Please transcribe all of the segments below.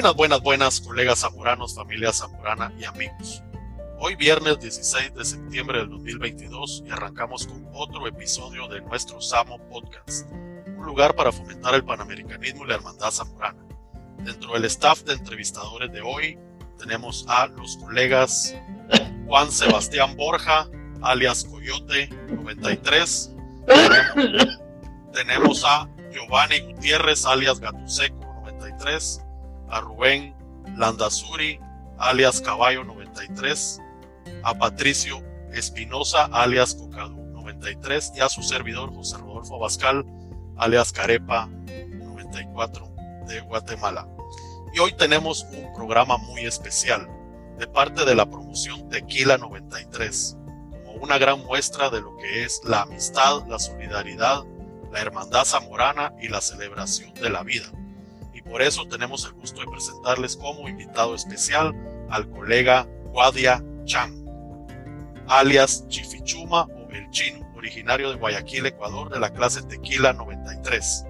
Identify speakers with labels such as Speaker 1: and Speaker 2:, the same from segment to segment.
Speaker 1: Buenas, buenas, buenas, colegas zamoranos, familia zamorana y amigos. Hoy viernes 16 de septiembre del 2022 y arrancamos con otro episodio de nuestro Samo Podcast, un lugar para fomentar el panamericanismo y la hermandad zamorana. Dentro del staff de entrevistadores de hoy tenemos a los colegas Juan Sebastián Borja, alias Coyote 93. Tenemos, a Giovanni Gutiérrez, alias Gatuseco 93 a Rubén Landazuri, alias Caballo 93, a Patricio Espinosa, alias Cocadu 93, y a su servidor José Rodolfo Abascal, alias Carepa 94 de Guatemala. Y hoy tenemos un programa muy especial de parte de la promoción Tequila 93, como una gran muestra de lo que es la amistad, la solidaridad, la hermandad zamorana y la celebración de la vida por eso tenemos el gusto de presentarles como invitado especial al colega Guadia Chan, alias Chifichuma o El Chino, originario de Guayaquil, Ecuador, de la clase Tequila 93.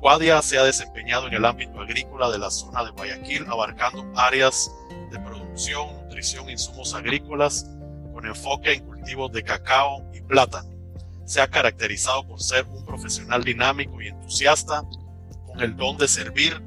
Speaker 1: Guadia se ha desempeñado en el ámbito agrícola de la zona de Guayaquil, abarcando áreas de producción, nutrición, insumos agrícolas, con enfoque en cultivos de cacao y plátano. Se ha caracterizado por ser un profesional dinámico y entusiasta, el don de servir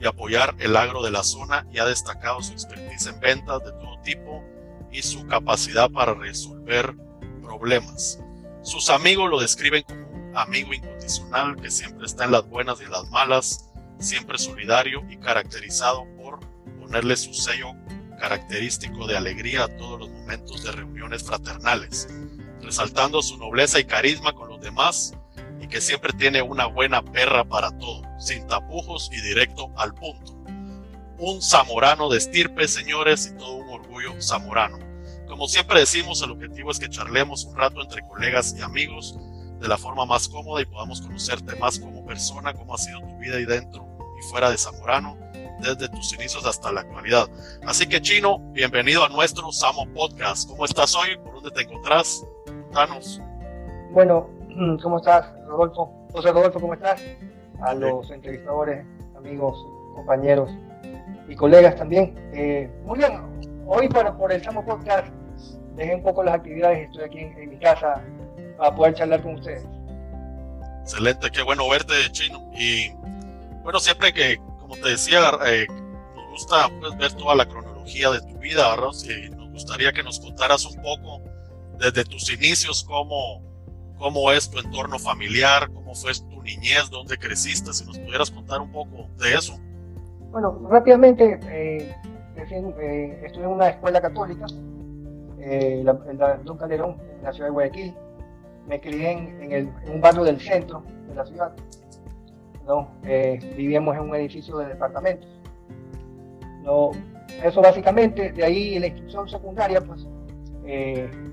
Speaker 1: y apoyar el agro de la zona y ha destacado su expertise en ventas de todo tipo y su capacidad para resolver problemas. Sus amigos lo describen como un amigo incondicional que siempre está en las buenas y en las malas, siempre solidario y caracterizado por ponerle su sello característico de alegría a todos los momentos de reuniones fraternales, resaltando su nobleza y carisma con los demás que siempre tiene una buena perra para todo, sin tapujos y directo al punto. Un zamorano de estirpe, señores, y todo un orgullo zamorano. Como siempre decimos, el objetivo es que charlemos un rato entre colegas y amigos de la forma más cómoda y podamos conocerte más como persona, cómo ha sido tu vida ahí dentro y fuera de Zamorano, desde tus inicios hasta la actualidad. Así que Chino, bienvenido a nuestro Samo Podcast. ¿Cómo estás hoy? ¿Por dónde te encontrás? Danos.
Speaker 2: Bueno, ¿cómo estás? Rodolfo. José Rodolfo, ¿cómo estás? A los entrevistadores, amigos, compañeros y colegas también. Eh, muy bien, hoy para, por el Samo Podcast dejé un poco las actividades, estoy aquí en, mi casa para poder charlar con ustedes.
Speaker 1: Excelente, qué bueno verte, Chino. Y bueno, siempre que, como te decía, eh, nos gusta pues, ver toda la cronología de tu vida, ¿verdad? Y nos gustaría que nos contaras un poco desde tus inicios, cómo, cómo es tu entorno familiar, cómo fue tu niñez, dónde creciste, si nos pudieras contar un poco de eso.
Speaker 2: Bueno, rápidamente, eh, eh, estudié en una escuela católica, eh, en Don Calderón, en la ciudad de Guayaquil. Me crié en, un barrio del centro de la ciudad. ¿no? vivíamos en un edificio de departamentos. ¿no? Eso básicamente, de ahí la instrucción secundaria, pues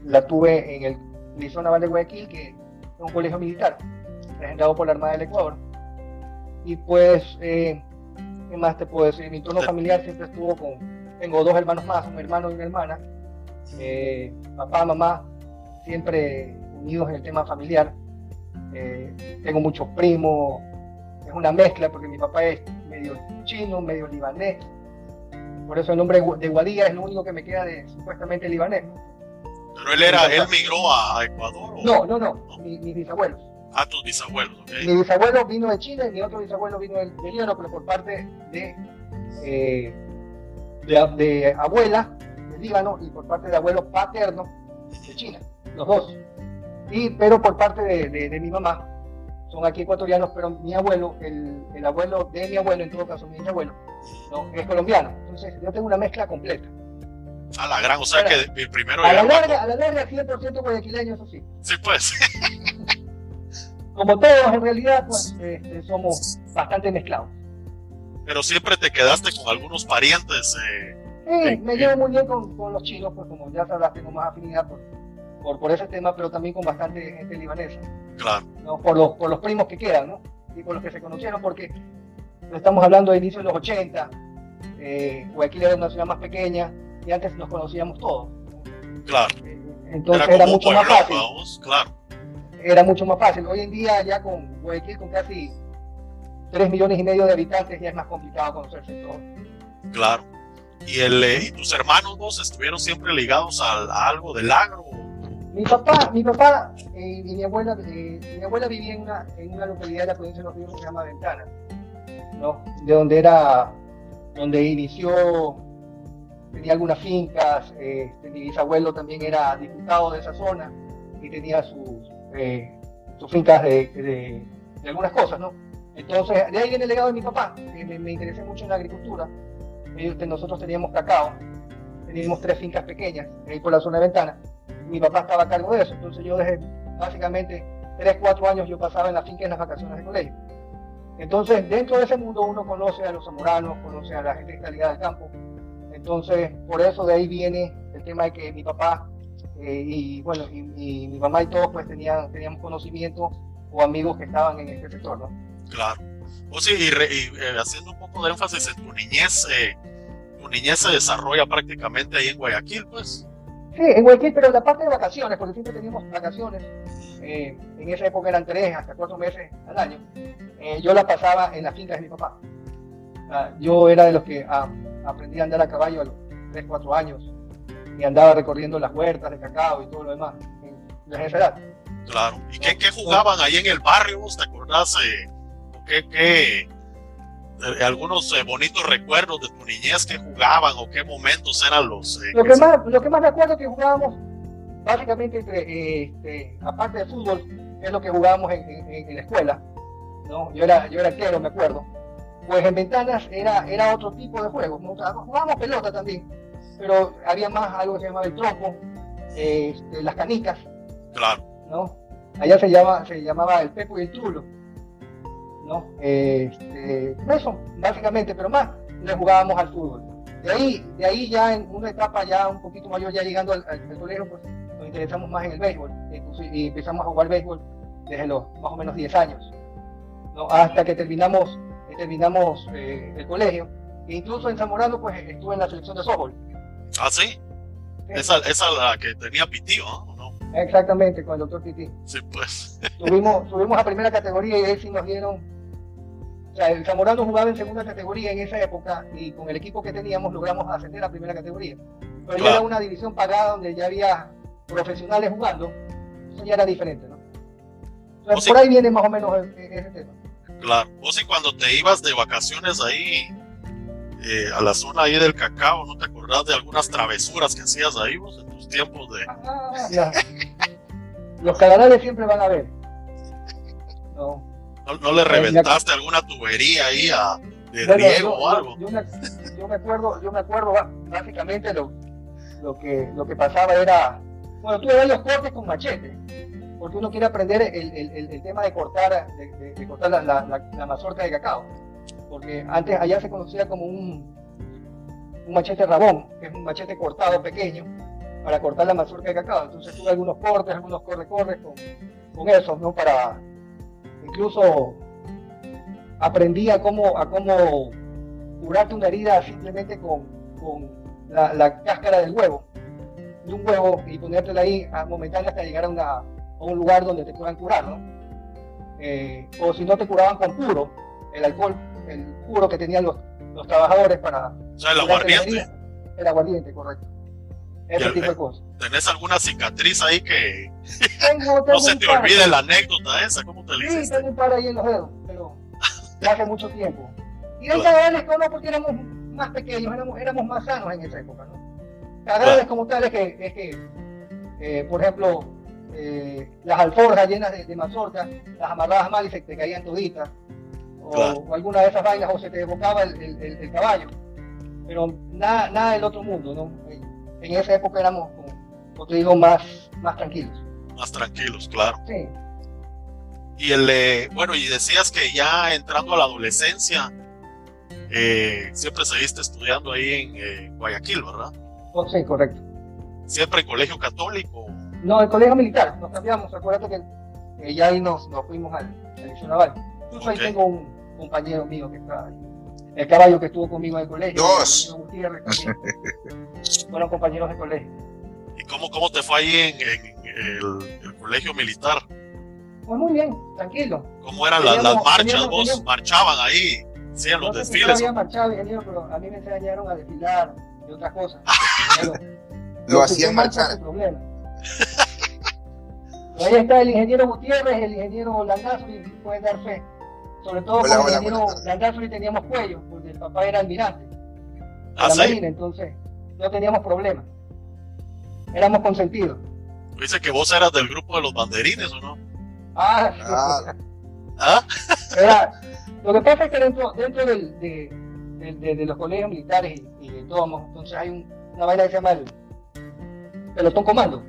Speaker 2: la tuve en el Liceo Naval de Guayaquil, que un colegio militar, presentado por la Armada del Ecuador. Y pues, eh, ¿qué más te puedo decir? Mi entorno familiar siempre estuvo con, tengo dos hermanos más, un hermano y una hermana, eh, papá, mamá, siempre unidos en el tema familiar. Eh, tengo muchos primos, es una mezcla porque mi papá es medio chino, medio libanés. Por eso el nombre de Guadilla es lo único que me queda de supuestamente libanés.
Speaker 1: Pero él era, él migró a Ecuador.
Speaker 2: No, no, no, mis bisabuelos.
Speaker 1: Ah, tus bisabuelos, ok.
Speaker 2: Mi bisabuelo vino de Chile, mi otro bisabuelo vino del, Líbano, pero por parte de, eh, de, abuela de Líbano y por parte de abuelo paterno de China, los dos. Y, pero por parte de, de, mi mamá, son aquí ecuatorianos, pero mi abuelo, el, el, abuelo de mi abuelo, en todo caso mi abuelo, no, es colombiano. Entonces yo tengo una mezcla completa.
Speaker 1: A la gran, o sea que el primero
Speaker 2: a la larga, A la larga, 100% guayaquileño, eso sí.
Speaker 1: Sí, pues.
Speaker 2: Como todos, en realidad, pues este, somos bastante mezclados.
Speaker 1: Pero siempre te quedaste con algunos parientes. Eh,
Speaker 2: sí, me llevo muy bien con, con, los chinos, pues como ya sabrás, tengo más afinidad por, por, por, ese tema, pero también con bastante gente libanesa.
Speaker 1: Claro.
Speaker 2: ¿no? Por, los, por los primos que quedan, ¿no? Y por los que se conocieron, porque estamos hablando de inicio de los 80. Eh, Guayaquil era una ciudad más pequeña, y antes nos conocíamos todos.
Speaker 1: Claro.
Speaker 2: Entonces era, mucho más fácil.
Speaker 1: claro.
Speaker 2: Era mucho más fácil. Hoy en día ya con Guayaquil con casi tres millones y medio de habitantes ya es más complicado conocerse todo.
Speaker 1: Claro. ¿Y, el, eh, ¿Y tus hermanos vos estuvieron siempre ligados a, algo del agro?
Speaker 2: Mi papá, mi papá eh, y mi abuela, eh, mi abuela vivía en una, en una localidad de la provincia de Los Ríos que se llama Ventana, ¿no? De donde era, donde inició, tenía algunas fincas, este, mi bisabuelo también era diputado de esa zona y tenía sus, sus fincas de, de, algunas cosas, ¿no? Entonces, de ahí viene el legado de mi papá, me, me interesé mucho en la agricultura. Nosotros teníamos cacao, teníamos tres fincas pequeñas, ahí por la zona de ventana. Mi papá estaba a cargo de eso, entonces yo desde básicamente 3, 4 años yo pasaba en la finca en las vacaciones de colegio. Entonces, dentro de ese mundo uno conoce a los zamoranos, conoce a la gente que está ligada al campo. Entonces, por eso de ahí viene el tema de que mi papá eh, y, bueno, y, mi mamá y todos pues tenían, teníamos conocimiento o amigos que estaban en este sector, ¿no?
Speaker 1: Claro. O sí, y, eh, haciendo un poco de énfasis en tu niñez, eh, tu niñez se desarrolla prácticamente ahí en Guayaquil, pues.
Speaker 2: Sí, en Guayaquil, pero la parte de vacaciones, porque siempre teníamos vacaciones, en esa época eran tres hasta cuatro meses al año, yo la pasaba en la finca de mi papá. Yo era de los que ah, aprendí a andar a caballo a los tres, cuatro años y andaba recorriendo las huertas de cacao y todo lo demás en, esa edad.
Speaker 1: Claro. ¿Y qué, qué jugaban ahí en el barrio? ¿Te acordás? qué, qué eh, algunos eh, bonitos recuerdos de tu niñez que jugaban o qué momentos eran los
Speaker 2: eh, lo que, más lo que más recuerdo es que jugábamos básicamente este, aparte de fútbol es lo que jugábamos en, en, la escuela no yo era yo era arquero me acuerdo pues en ventanas era era otro tipo de juegos jugábamos pelota también pero había más algo que se llamaba el trompo este, las canicas
Speaker 1: claro
Speaker 2: no allá se llama se llamaba el pepo y el trulo ¿no? Este, eso, básicamente, pero más le jugábamos al fútbol. De ahí, de ahí ya en una etapa ya un poquito mayor, ya llegando al, colegio, pues nos interesamos más en el béisbol y empezamos a jugar béisbol desde los más o menos 10 años, ¿no? hasta que terminamos, terminamos eh, el colegio. E incluso en Zamorano, pues estuve en la selección de softball.
Speaker 1: ¿Ah, sí? Esa, esa la que tenía Pitío, ¿no?
Speaker 2: Exactamente, con el doctor Piti.
Speaker 1: Sí, pues.
Speaker 2: Subimos, subimos a primera categoría y ahí sí nos dieron o sea, el Zamorano jugaba en segunda categoría en esa época y con el equipo que teníamos logramos ascender a primera categoría. Pero ya era una división pagada donde ya había profesionales jugando, eso ya era diferente, ¿no? por ahí viene más o menos ese tema.
Speaker 1: Claro, vos si cuando te ibas de vacaciones ahí eh, a la zona ahí del cacao, ¿no te acordás de algunas travesuras que hacías ahí vos en tus tiempos de...
Speaker 2: Ah, Los canales siempre van a ver. No.
Speaker 1: ¿No, le reventaste alguna tubería ahí a, de riego o algo?
Speaker 2: Yo, me, acuerdo, yo me acuerdo básicamente lo, lo, que, lo que pasaba era, bueno, tú ves los cortes con machete, porque uno quiere aprender el, el, el tema de cortar, de, cortar la, la, mazorca de cacao, porque antes allá se conocía como un, machete rabón, que es un machete cortado pequeño, para cortar la mazorca de cacao. Entonces tuve algunos cortes, algunos corre-corres con, con eso, ¿no? Para, incluso aprendí a cómo, a cómo curarte una herida simplemente con, con la, cáscara del huevo, de un huevo, y ponértela ahí a hasta llegar a, una, a, un lugar donde te puedan curar, ¿no? Eh, o si no te curaban con puro, el alcohol, el puro que tenían los, los trabajadores para...
Speaker 1: O sea, el aguardiente.
Speaker 2: el aguardiente, correcto. Ese tipo de cosas.
Speaker 1: ¿Tenés alguna cicatriz ahí que no se te olvide la anécdota esa? ¿Cómo te
Speaker 2: la Sí, tengo un par ahí en los dedos, pero ya hace mucho tiempo. Y hay cadáveres no porque éramos más pequeños, éramos, éramos más sanos en esa época, ¿no? Cadáveres como tales que, es que eh, por ejemplo, eh, las alforjas llenas de, mazorca, las amarradas mal y se te caían toditas, o, alguna de esas vainas, o se te desbocaba el, el, el caballo. Pero nada, nada del otro mundo, ¿no? en esa época éramos, como te digo, más, más tranquilos.
Speaker 1: Más tranquilos, claro.
Speaker 2: Sí.
Speaker 1: Y el, bueno, y decías que ya entrando a la adolescencia, eh, siempre seguiste estudiando ahí en eh, Guayaquil, ¿verdad?
Speaker 2: Oh, sí, correcto.
Speaker 1: ¿Siempre en colegio católico?
Speaker 2: No, en colegio militar, nos cambiamos, acuérdate que ya ahí nos, nos fuimos al, al Naval. Incluso ahí tengo un compañero mío que está ahí el caballo que estuvo conmigo en el colegio.
Speaker 1: Dos.
Speaker 2: Fueron compañeros de colegio.
Speaker 1: ¿Y cómo, cómo te fue ahí en, el, colegio militar?
Speaker 2: Pues muy bien, tranquilo.
Speaker 1: ¿Cómo eran las, las marchas? ¿Vos marchaban ahí? Sí, en los
Speaker 2: no
Speaker 1: desfiles.
Speaker 2: yo había marchado, ingeniero, pero a mí me enseñaron a desfilar y otras cosas.
Speaker 3: Lo hacían marchar.
Speaker 2: problema. Ahí está el ingeniero Gutiérrez, el ingeniero Landazuri, pueden dar fe. Sobre todo
Speaker 3: Hola,
Speaker 2: con el ingeniero. Landazuri teníamos cuello, porque el papá era almirante
Speaker 1: Ah,
Speaker 2: la
Speaker 1: sí.
Speaker 2: Marina, entonces no teníamos problemas. Éramos consentidos.
Speaker 1: Dice que vos eras del grupo de los banderines, ¿o no?
Speaker 2: Ah,
Speaker 3: Ah,
Speaker 1: ¿Ah?
Speaker 2: Era, lo que pasa es que dentro, dentro del- de, de- de- de los colegios militares y, y de todos, entonces hay un- una vaina que se llama el pelotón comando.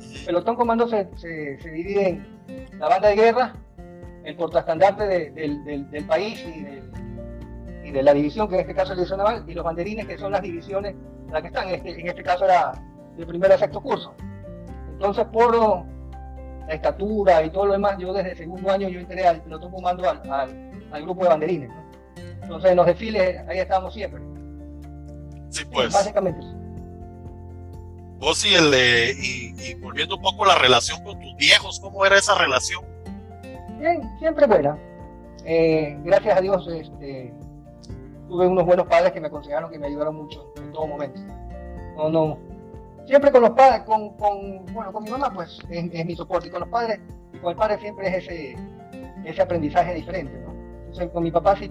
Speaker 2: El pelotón comando se, se- se divide en la banda de guerra, el portaestandarte de- del, del- del país y, del- y de la división, que en este caso es la división naval, y los banderines, que son las divisiones las que están. En este, en este caso era de primero a sexto curso. Entonces, por la estatura y todo lo demás, yo desde el segundo año yo entré al pelotón comando al, al- al grupo de banderines. ¿no? Entonces, en los desfiles, ahí estábamos siempre.
Speaker 1: Sí, pues.
Speaker 2: Básicamente.
Speaker 1: Vos y el y, volviendo un poco la relación con tus viejos, ¿cómo era esa relación?
Speaker 2: Bien, siempre buena. Eh, gracias a Dios este, tuve unos buenos padres que me aconsejaron, que me ayudaron mucho en todo momento. No, no. Siempre con los padres, con, con, bueno, con mi mamá, pues es, mi soporte. Y con los padres, con el padre siempre es ese, ese aprendizaje diferente, ¿no? Entonces, con mi papá sí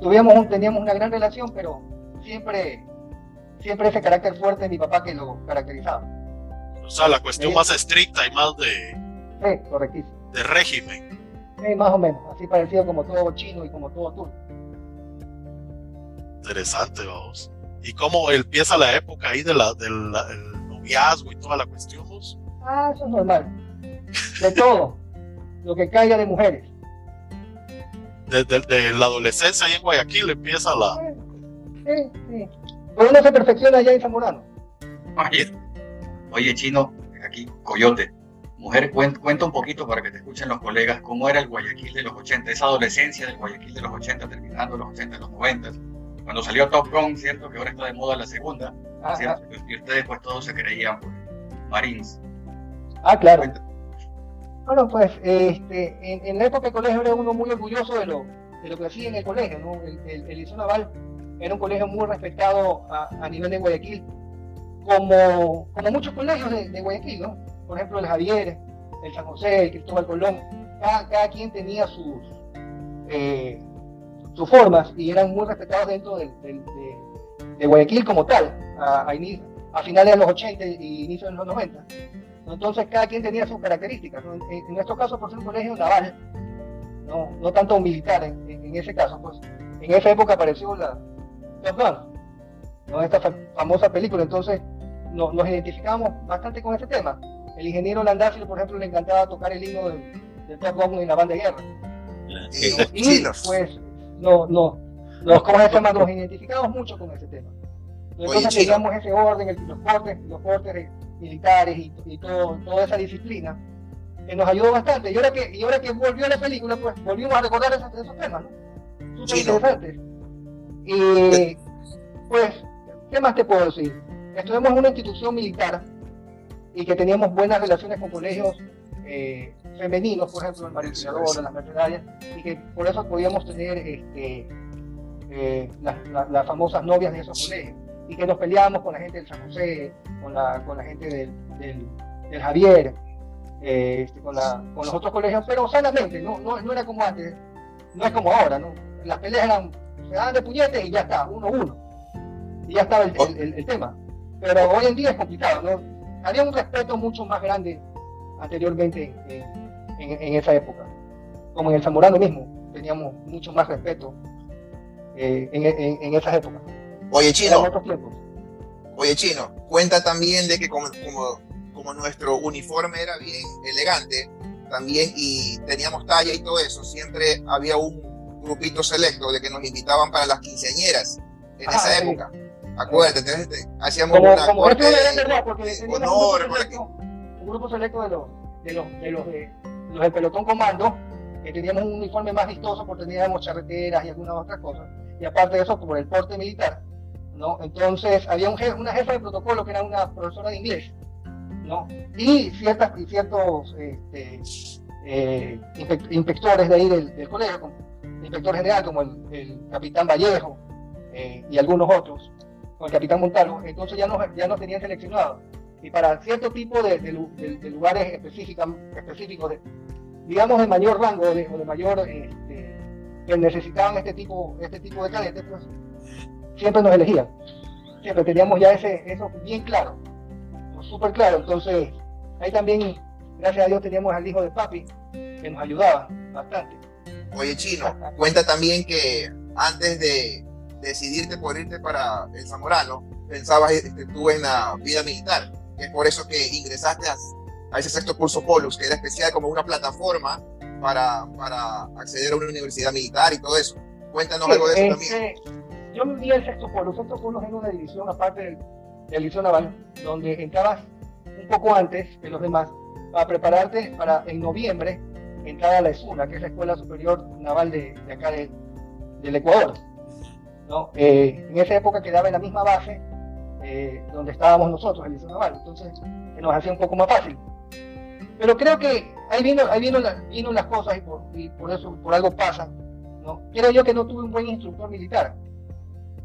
Speaker 2: tuvimos teníamos una gran relación, pero siempre, siempre ese carácter fuerte de mi papá que lo caracterizaba.
Speaker 1: O sea, la cuestión
Speaker 2: Sí.
Speaker 1: más estricta y más de,
Speaker 2: Sí, correctísimo.
Speaker 1: de régimen.
Speaker 2: Sí, más o menos, así parecido como todo chino y como todo turco.
Speaker 1: Interesante, vamos. ¿Y cómo empieza la época ahí de la, del noviazgo y toda la cuestión, vos?
Speaker 2: Ah, eso es normal. De todo. Lo que caiga de mujeres.
Speaker 1: Desde de la adolescencia ahí en Guayaquil empieza la...
Speaker 2: Sí, sí. Pero uno se perfecciona allá en Zamorano.
Speaker 4: Oye, oye, chino, aquí, Coyote. Mujer, cuen- cuenta un poquito para que te escuchen los colegas cómo era el Guayaquil de los 80, esa adolescencia del Guayaquil de los 80, terminando los 80, los 90. Cuando salió Top Gun, ¿cierto? Que ahora está de moda la segunda,
Speaker 2: Ah,
Speaker 4: ¿cierto? Y ustedes pues todos se creían pues, Marines.
Speaker 2: ah, claro.
Speaker 4: Cuenta.
Speaker 2: Bueno, pues este, en, en la época del colegio era uno muy orgulloso de lo, de lo que hacía en el colegio. ¿no? El, el, el Liceo Naval era un colegio muy respetado a, a nivel de Guayaquil, como, como muchos colegios de, de Guayaquil, ¿no? Por ejemplo, el Javier, el San José, el Cristóbal Colón. Cada, cada quien tenía sus, eh, sus formas y eran muy respetados dentro del- de, de Guayaquil como tal, a, a ini- a finales de los 80 y inicios de los 90. Entonces cada quien tenía sus características. ¿no? En, en nuestro caso, por ser un colegio naval, no, no tanto militar en, en- en ese caso, pues en esa época apareció la Gun, ¿no? esta fa- famosa película. Entonces no- nos identificamos bastante con ese tema. El ingeniero Landazzi, por ejemplo, le encantaba tocar el himno del, del Gun en la banda de guerra.
Speaker 3: y
Speaker 2: ¿no? Y
Speaker 3: chinos.
Speaker 2: pues no, no, nos, ¿cómo se llama? nos identificamos mucho con ese tema. Entonces teníamos ese orden, el- los cortes, los cortes de- militares y, y todo, toda esa disciplina que nos ayudó bastante. Y ahora que, y ahora que volvió la película, pues volvimos a recordar esos, esos temas, ¿no? Súper interesantes. Y pues, ¿qué más te puedo decir? Estuvimos en una institución militar y que teníamos buenas relaciones con colegios eh, femeninos, por ejemplo, el Mario las mercenarias, y que por eso podíamos tener este, eh, las, las- las famosas novias de esos colegios, y que nos peleábamos con la gente del San José, con la, con la gente del, del, del Javier, eh, este, con, la, con los otros colegios, pero sanamente, no, no, no era como antes, no es como ahora, ¿no? Las peleas eran, se daban de puñetes y ya está, uno a uno, y ya estaba el, el- el- el tema. Pero hoy en día es complicado, ¿no? Había un respeto mucho más grande anteriormente en, en- en esa época. Como en el Zamorano mismo, teníamos mucho más respeto eh, en, en- en esas épocas.
Speaker 3: Oye, chino, oye, chino, cuenta también de que como, como, como nuestro uniforme era bien elegante, también y teníamos talla y todo eso, siempre había un grupito selecto de que nos invitaban para las quinceañeras en
Speaker 2: Ah,
Speaker 3: esa
Speaker 2: sí.
Speaker 3: época. Acuérdate, entonces este, hacíamos
Speaker 2: Como,
Speaker 3: una
Speaker 2: como
Speaker 3: corte de-
Speaker 2: verdad,
Speaker 3: honor,
Speaker 2: un, grupo selecto, un grupo selecto de los, de los, de los, de los del pelotón comando, que teníamos un uniforme más vistoso porque teníamos charreteras y algunas otras cosas. Y aparte de eso, por el porte militar, ¿no? Entonces había un una jefa de protocolo que era una profesora de inglés, ¿no? Y ciertas, y ciertos, este, eh, inspectores de ahí del, colegio, inspector general como el, capitán Vallejo eh, y algunos otros, con el capitán Montalvo, entonces ya nos, ya nos tenían seleccionado. Y para cierto tipo de, lugares específicos, específicos digamos de mayor rango o de, mayor, este, que necesitaban este tipo, este tipo de cadetes, pues siempre nos elegían. Siempre teníamos ya ese, eso bien claro, súper claro. Entonces, ahí también, gracias a Dios, teníamos al hijo de papi, que nos ayudaba bastante.
Speaker 3: Oye, Chino, cuenta también que antes de decidirte por irte para el Zamorano, pensabas este, tú en la vida militar. Es por eso que ingresaste a, ese sexto curso Polus, que era especial como una plataforma para, para acceder a una universidad militar y todo eso. Cuéntanos algo de eso también.
Speaker 2: Yo vivía el sexto Polus. Sexto Polus era una división aparte del, del Liceo Naval, donde entrabas un poco antes que los demás para prepararte para en noviembre entrar a la ESUNA, que es la Escuela Superior Naval de, acá del Ecuador. ¿no? Eh, en esa época quedaba en la misma base eh, donde estábamos nosotros, el Liceo Naval, entonces se nos hacía un poco más fácil. Pero creo que ahí vino, ahí vino, vino las cosas y por, eso, por algo pasan. ¿no? Creo yo que no tuve un buen instructor militar,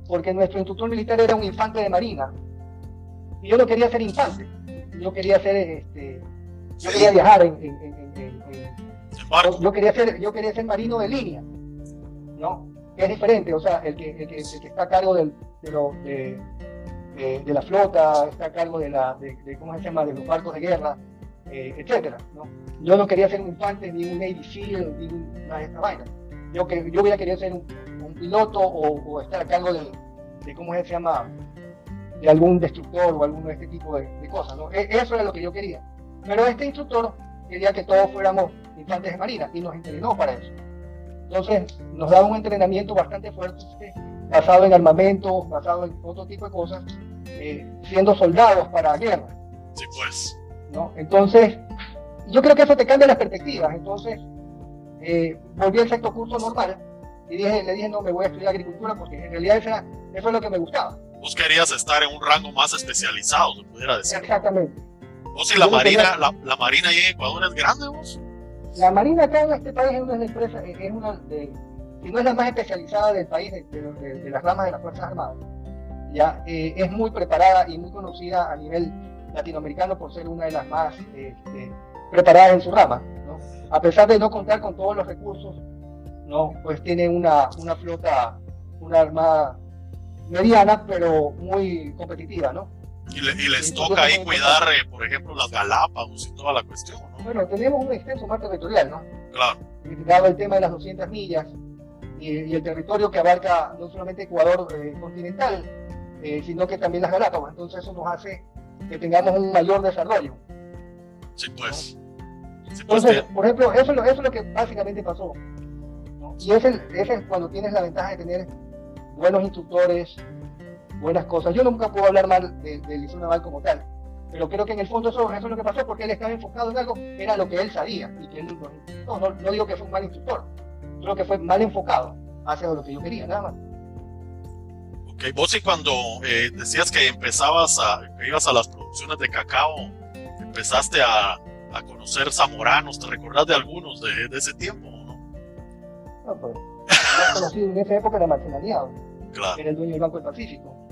Speaker 2: porque nuestro instructor militar era un infante de marina, y yo no quería ser infante, yo quería ser, este, yo quería viajar en, yo quería ser, yo quería ser marino de línea, ¿no? es diferente, o sea, el que, el que, está a cargo del, de, lo, de, de, la flota, está a cargo de, la, de, ¿cómo se llama?, de los barcos de guerra, eh, etcétera, ¿no? Yo no quería ser un infante, ni un Navy SEAL, ni una de estas vainas. Yo, que, yo hubiera querido ser un, piloto o, estar a cargo de, ¿cómo se llama?, de algún destructor o alguno de este tipo de, cosas, ¿no? E, eso era lo que yo quería. Pero este instructor quería que todos fuéramos infantes de marina y nos entrenó para eso. Entonces nos daba un entrenamiento bastante fuerte, basado en armamento, basado en otro tipo de cosas, eh, siendo soldados para guerra.
Speaker 1: Sí, pues.
Speaker 2: ¿no? Entonces, yo creo que eso te cambia las perspectivas. Entonces, eh, volví al sexto curso normal y dije, le dije, no, me voy a estudiar agricultura porque en realidad eso, eso es lo que me gustaba.
Speaker 1: Vos querías estar en un rango más especializado, se pudiera decir.
Speaker 2: Exactamente.
Speaker 1: ¿Vos y la Marina, la, la, Marina ahí en Ecuador es grande, vos?
Speaker 2: La Marina acá en este país es una empresa, es una de, si no es la más especializada del país, de, las ramas de las Fuerzas Armadas. Ya, eh, es muy preparada y muy conocida a nivel latinoamericano por ser una de las más este, preparadas en su rama. ¿no? A pesar de no contar con todos los recursos, ¿no? pues tiene una, una flota, una armada mediana, pero muy competitiva. ¿no?
Speaker 1: Y, les toca ahí cuidar, eh, por ejemplo, las Galápagos y toda la cuestión.
Speaker 2: Bueno, tenemos un extenso mar territorial, ¿no?
Speaker 1: Claro.
Speaker 2: Dado el tema de las 200 millas y, el territorio que abarca no solamente Ecuador eh, continental, eh, sino que también las Galápagos. Entonces eso nos hace que tengamos un mayor desarrollo.
Speaker 1: Sí, pues.
Speaker 2: Entonces, por ejemplo, eso, eso, es lo que básicamente pasó. Y ese es cuando tienes la ventaja de tener buenos instructores, buenas cosas. Yo nunca puedo hablar mal del de Liceo Naval como tal, pero creo que en el fondo eso, eso, es lo que pasó porque él estaba enfocado en algo, era lo que él sabía. Y que no, no, no, digo que fue un mal instructor, creo que fue mal enfocado hacia lo que yo quería, nada más.
Speaker 1: Ok, vos y cuando eh, decías que empezabas a, que ibas a las producciones de cacao, empezaste a, a conocer zamoranos, ¿te recordás de algunos de, de ese tiempo? No,
Speaker 2: no pues, conocido en esa época era Aliado, claro. era el dueño del Banco del Pacífico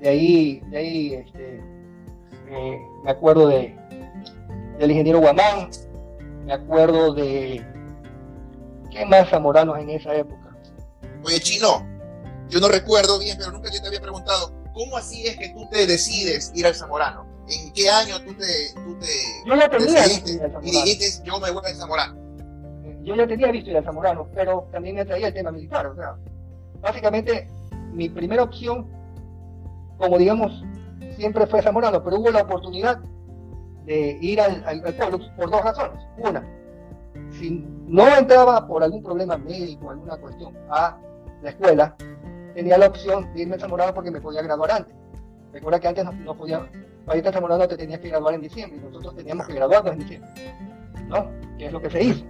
Speaker 2: de ahí, de ahí este, eh, me acuerdo de, del ingeniero Guamán, me acuerdo de qué más zamoranos en esa época.
Speaker 3: Oye, Chino, yo no recuerdo bien, pero nunca te había preguntado, ¿cómo así es que tú te decides ir al Zamorano? ¿En qué año tú te, tú te
Speaker 2: yo ya tenía
Speaker 3: y dijiste, yo me voy al Zamorano?
Speaker 2: Yo ya tenía visto ir al Zamorano, pero también me traía el tema militar. O sea, básicamente, mi primera opción como digamos, siempre fue Zamorano, pero hubo la oportunidad de ir al, al, por dos razones. Una, si no entraba por algún problema médico, alguna cuestión a la escuela, tenía la opción de irme a Zamorano porque me podía graduar antes. Recuerda que antes no, podía, para irte a Zamorano te tenías que graduar en diciembre y nosotros teníamos que graduarnos en diciembre, ¿no? Que es lo que se hizo.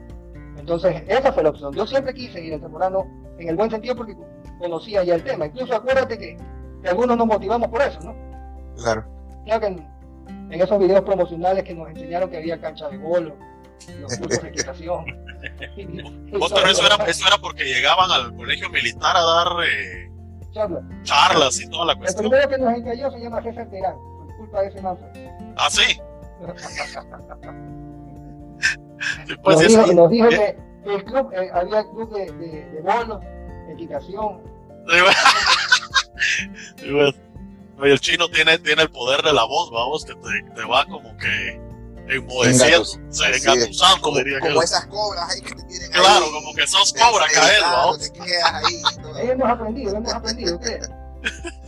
Speaker 2: Entonces, esa fue la opción. Yo siempre quise ir a Zamorano en el buen sentido porque conocía ya el tema. Incluso acuérdate que que algunos nos motivamos por eso, ¿no?
Speaker 3: Claro.
Speaker 2: Claro que en, esos videos promocionales que nos enseñaron que había cancha de gol, los cursos de equitación.
Speaker 1: Eso era, eso era porque llegaban al colegio militar a dar eh,
Speaker 2: Charlas.
Speaker 1: charlas y toda la
Speaker 2: El
Speaker 1: cuestión.
Speaker 2: primero que nos encalló se llama César Terán, por culpa de ese man. fue.
Speaker 1: Ah, sí. Sí, pues,
Speaker 2: nos, dijo,
Speaker 1: que-
Speaker 2: nos dijo
Speaker 1: eh,
Speaker 2: que el club, eh, había club de, de, de bolos, equitación.
Speaker 1: Sí, pues. Oye, el chino tiene, tiene el poder de la voz, vamos, que te, te va como que enmudeciendo, se engatusando,
Speaker 3: Como,
Speaker 1: diría
Speaker 3: como
Speaker 1: que.
Speaker 3: esas cobras ahí que te tienen
Speaker 1: Claro,
Speaker 3: ahí.
Speaker 1: como que sos cobra, caer, vamos.
Speaker 3: Te quedas ahí.
Speaker 2: hemos aprendido, hemos aprendido. ¿qué?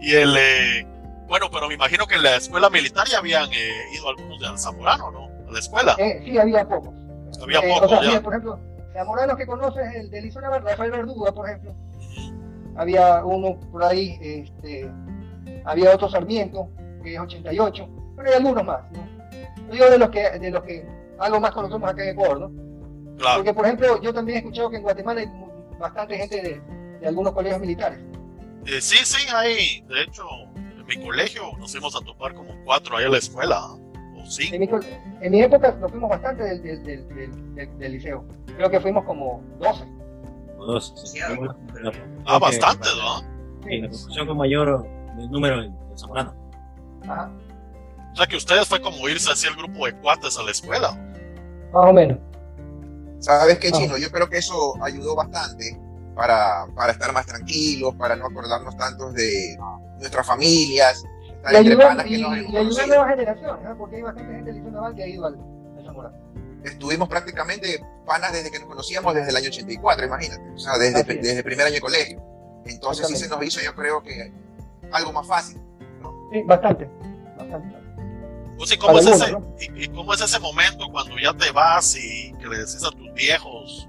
Speaker 1: Y el. eh, bueno, pero me imagino que en la escuela militar ya habían eh, ido algunos de Zamorano, ¿no? A la escuela.
Speaker 2: Eh, sí, había pocos.
Speaker 1: Había
Speaker 2: Eh,
Speaker 1: pocos
Speaker 2: o sea,
Speaker 1: ya.
Speaker 2: sí, por ejemplo, Zamoranos que conoces, el de Lizona Rafael Verduga, por ejemplo. Había uno por ahí, este, había otro Sarmiento, que es 88, pero hay algunos más, ¿no? Yo de los que, de los que algo más conocemos acá en Ecuador, ¿no?
Speaker 1: Claro.
Speaker 2: Porque, por ejemplo, yo también he escuchado que en Guatemala hay bastante gente de, de algunos colegios militares.
Speaker 1: Eh, sí, sí, hay. De hecho, en mi colegio nos fuimos a topar como cuatro ahí a la escuela. O cinco.
Speaker 2: En mi, en mi época nos fuimos bastante del, del, del, del- del- del liceo. Creo que fuimos como 12.
Speaker 5: O dos. sí.
Speaker 1: Ah, bastante, ¿no?
Speaker 5: Sí, la proporción fue mayor del número en en Zamorano.
Speaker 2: Ajá,
Speaker 1: O sea que ustedes fue como irse así el grupo de cuates a la escuela.
Speaker 2: más o menos.
Speaker 3: ¿Sabes qué. Chino? Yo creo que eso ayudó bastante para, para estar más tranquilos, para no acordarnos tanto de nuestras familias, estar
Speaker 2: Y
Speaker 3: entre
Speaker 2: ayudó,
Speaker 3: panas que nos
Speaker 2: porque hay bastante gente del Liceo Naval que ha ido al, Zamorano.
Speaker 3: Estuvimos prácticamente panas desde que nos conocíamos desde el año 84, imagínate. O sea, desde, desde el primer año de colegio. Entonces sí se nos hizo, yo creo que algo más fácil.
Speaker 2: Sí, bastante. bastante.
Speaker 1: Pues, ¿y, cómo es ese, y, y cómo es ese momento cuando ya te vas y que le decís a tus viejos,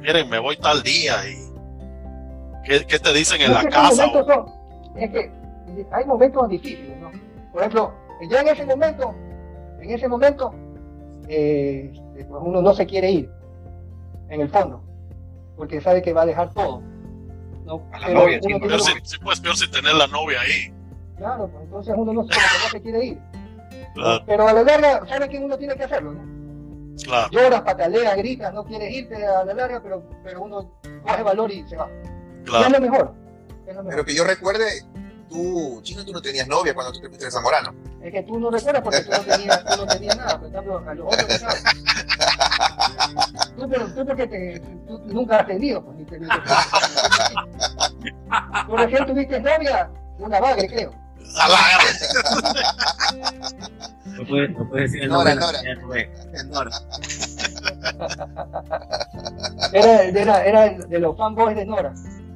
Speaker 1: miren, me voy tal día y qué, qué te dicen en la casa?
Speaker 2: momentos
Speaker 1: o-
Speaker 2: son. Es que hay momentos difíciles, ¿no? Por ejemplo, ya en ese momento, en ese momento, eh, pues uno no se quiere ir, en el fondo, porque sabe que va a dejar todo. ¿No?
Speaker 4: A la
Speaker 2: Pero
Speaker 4: novia, sí,
Speaker 1: si, pues peor si tener la novia ahí.
Speaker 2: Claro, pues entonces uno no, que no se quiere ir.
Speaker 1: Claro,
Speaker 2: Pero a la larga, sabe que uno tiene que hacerlo, ¿no?
Speaker 1: claro.
Speaker 2: Lloras, pataleas, gritas, no quieres irte a la larga, pero, pero uno coge valor y se va. Y es
Speaker 1: claro.
Speaker 2: lo mejor. Es lo mejor.
Speaker 3: Pero que yo recuerde, tú, Chino, tú no tenías novia cuando tú te fuiste de Zamorano.
Speaker 2: Es que tú no recuerdas porque tú no tenías, tú no tenías nada, por ejemplo, a los otros que. Tú, pero, tú porque te, tú nunca has tenido, pues, ni Tú recién tuviste novia, una bagre, creo.
Speaker 1: La
Speaker 5: No puedes no puede decir el
Speaker 3: Nora,
Speaker 5: nombre.
Speaker 3: Nora.
Speaker 5: de la. Nora.
Speaker 2: Era, era, era de los fanboys de Nora.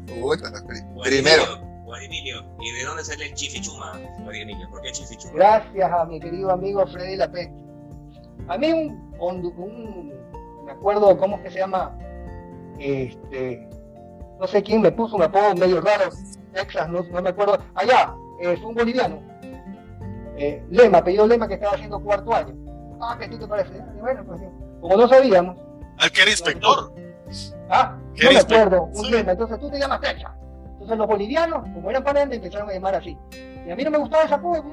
Speaker 3: Pri- primero.
Speaker 6: Guadimilio, ¿y de dónde sale el chifichuma, Guadimilio? ¿Por qué chifichuma?
Speaker 2: Gracias a mi querido amigo Freddy Lapé. A mí un, un, un- me acuerdo cómo es que se llama, este, no sé quién me puso un apodo medio raro, Texas, no, no me acuerdo, allá, es un boliviano, eh, Lema, apellido Lema que estaba haciendo cuarto año. Ah, que tú te parece. Y bueno, pues como no sabíamos,
Speaker 1: El que era inspector.
Speaker 2: ah,
Speaker 1: ¿Qué
Speaker 2: no me acuerdo, un
Speaker 1: Sí.
Speaker 2: Lema, entonces tú te llamas Texas. Entonces los bolivianos, como eran me empezaron a llamar así. Y a mí no me gustaba ese apodo,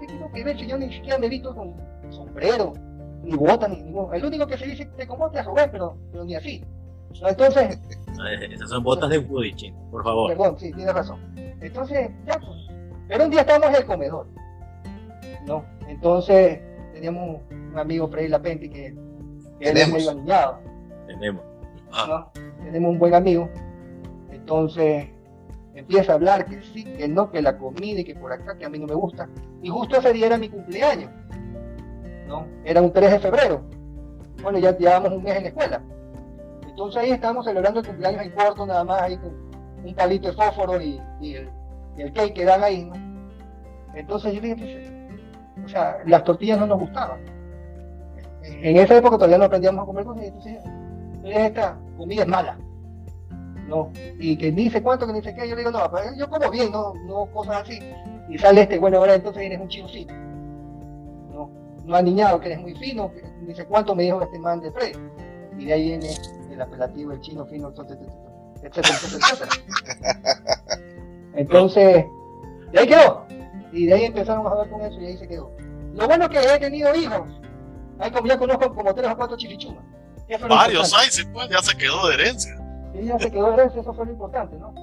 Speaker 2: ¿qué tengo que ver si yo ni siquiera me he visto con sombrero, ni bota, ni ninguno. El único que se dice te comote es Rubén, pero, pero ni así. No, Entonces,
Speaker 5: Esas son botas de Woody, chino, por favor.
Speaker 2: perdón, sí, tienes razón. Entonces, ya pues. Pero un día estábamos en el comedor. ¿No? Entonces, teníamos un amigo Freddy Lapenti que, que
Speaker 3: Tenemos.
Speaker 2: medio aniñado.
Speaker 5: Tenemos.
Speaker 1: Ah,
Speaker 2: ¿no? Tenemos un buen amigo. Entonces empieza a hablar que sí, que no, que la comida y que por acá, que a mí no me gusta. Y justo ese día era mi cumpleaños. Era un 3 de febrero. Bueno, ya llevábamos un mes en la escuela. Entonces ahí estábamos celebrando el cumpleaños en corto, nada más ahí con un palito de fósforo y, el, cake que dan ahí. ¿no? Entonces yo dije, pues, o sea, las tortillas no nos gustaban. En esa época todavía no aprendíamos a comer cosas, entonces esta comida es mala. No, y que ni sé cuánto, que ni sé qué, yo le digo, no, yo como bien, no, no cosas así. Y sale este, bueno, ahora entonces eres un chino. No, no aniñado, que eres muy fino, que ni sé cuánto me dijo este man de Fred. Y de ahí viene el apelativo, el chino fino, etcétera, etcétera, etcétera. Entonces, de ahí quedó. Y de ahí empezamos a ver con eso y ahí se quedó. Lo bueno es que he tenido hijos Hay como ya conozco como tres o cuatro lo
Speaker 1: Varios hay, sí, pues, ya se quedó de herencia.
Speaker 2: Sí, ya se quedó de herencia, eso fue lo importante, ¿no?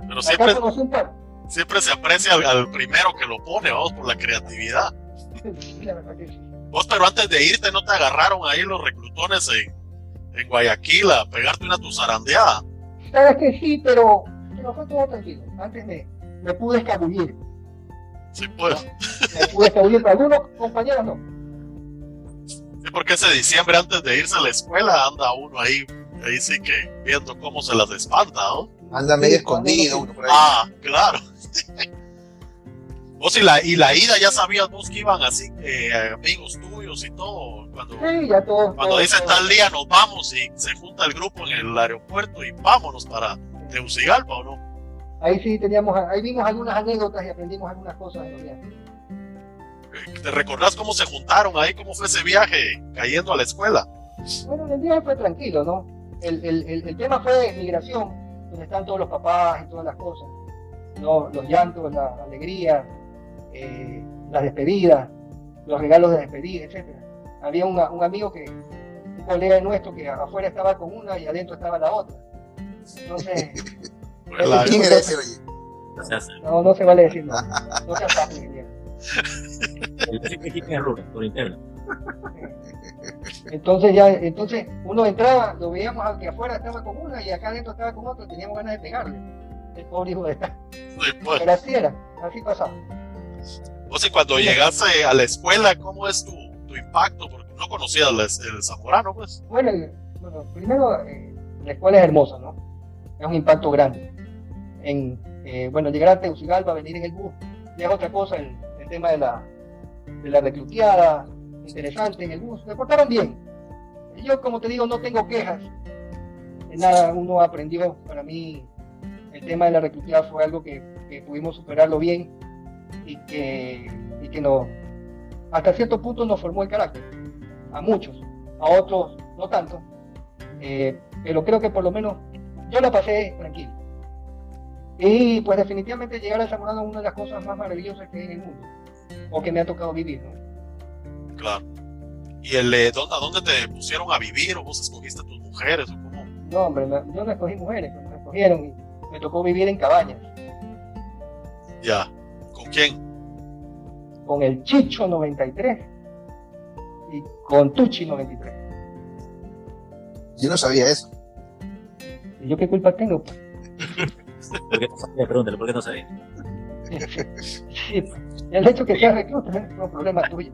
Speaker 1: Pero
Speaker 2: Acá
Speaker 1: siempre,
Speaker 2: conocí un par.
Speaker 1: siempre se aprecia al, al primero que lo pone, vamos, por la creatividad.
Speaker 2: Sí, la verdad que sí.
Speaker 1: Vos, pero antes de irte, ¿no te agarraron ahí los reclutones en, en Guayaquil a pegarte una tu zarandeada?
Speaker 2: Sabes que sí, pero, pero fue todo tranquilo. Antes me, me pude escabullir.
Speaker 1: Sí, pues.
Speaker 2: Me pude escabullir, pero algunos compañeros no.
Speaker 1: Sí, porque ese diciembre antes de irse a la escuela anda uno ahí, ahí sí que viendo cómo se las espanta, ¿no?
Speaker 3: Anda medio
Speaker 2: Sí,
Speaker 3: escondido
Speaker 2: uno-
Speaker 3: uno por ahí.
Speaker 1: Ah, claro. Vos y la, y la ida ya sabías vos que iban así, eh, amigos tuyos y todo. Cuando,
Speaker 2: Sí, ya todo.
Speaker 1: cuando
Speaker 2: todo-
Speaker 1: dicen
Speaker 2: todo-
Speaker 1: tal día nos vamos y se junta el grupo en el aeropuerto y vámonos para Tegucigalpa o no.
Speaker 2: Ahí sí teníamos, ahí vimos algunas anécdotas y aprendimos algunas cosas viajes.
Speaker 1: Eh, ¿Te recordás cómo se juntaron ahí? ¿Cómo fue ese viaje cayendo a la escuela?
Speaker 2: Bueno, el viaje fue tranquilo, ¿no? El, el, el, el tema fue migración, donde están todos los papás y todas las cosas. ¿no? Los llantos, la alegría, eh, las despedidas, los regalos de despedida, etc. Había una- un amigo que, un colega nuestro que afuera estaba con una y adentro estaba la otra. Entonces,
Speaker 1: la-
Speaker 3: ¿Quién era ese, oye?
Speaker 2: No, no se vale decir nada. No se
Speaker 5: error por interno.
Speaker 2: Entonces ya, entonces uno entraba, lo veíamos al que afuera estaba con una y acá adentro estaba con otra, teníamos ganas de pegarle. El pobre hijo de esta. Pero así era, así pasaba.
Speaker 1: Vos y cuando llegaste a la escuela, ¿cómo es tu, tu impacto? Porque no conocías el, el zamorano, pues.
Speaker 2: Bueno, bueno, primero eh, la escuela es hermosa, ¿no? Es un impacto grande. En, eh, bueno, llegar a Tegucigalpa, venir en el bus, ya es otra cosa, el, el tema de la, de la recluteada, interesante en el bus, me portaron bien. Yo, como te digo, no tengo quejas. Nada, uno aprendió. Para mí, el tema de la recluteada fue algo que, que pudimos superarlo bien y que, y que nos, hasta cierto punto nos formó el carácter. A muchos, a otros no tanto. Eh, pero creo que por lo menos yo la pasé tranquilo. Y pues definitivamente llegar a Zamorano es una de las cosas más maravillosas que hay en el mundo, o que me ha tocado vivir. ¿no?
Speaker 1: Claro. ¿Y el, eh, ¿dónde, a dónde te pusieron a vivir? ¿O vos escogiste a tus mujeres? ¿O cómo?
Speaker 2: No, hombre, me- yo no escogí mujeres, me escogieron y me tocó vivir en cabañas,
Speaker 1: Ya. ¿Con quién?
Speaker 2: con el Chicho 93 y con Tucci 93.
Speaker 3: Yo no sabía eso.
Speaker 2: ¿Y yo qué culpa tengo? pues?
Speaker 5: ¿Por qué no sabía? Pregúntale, ¿por qué no sabía?
Speaker 2: Sí, el hecho que sea recluta es un problema tuyo.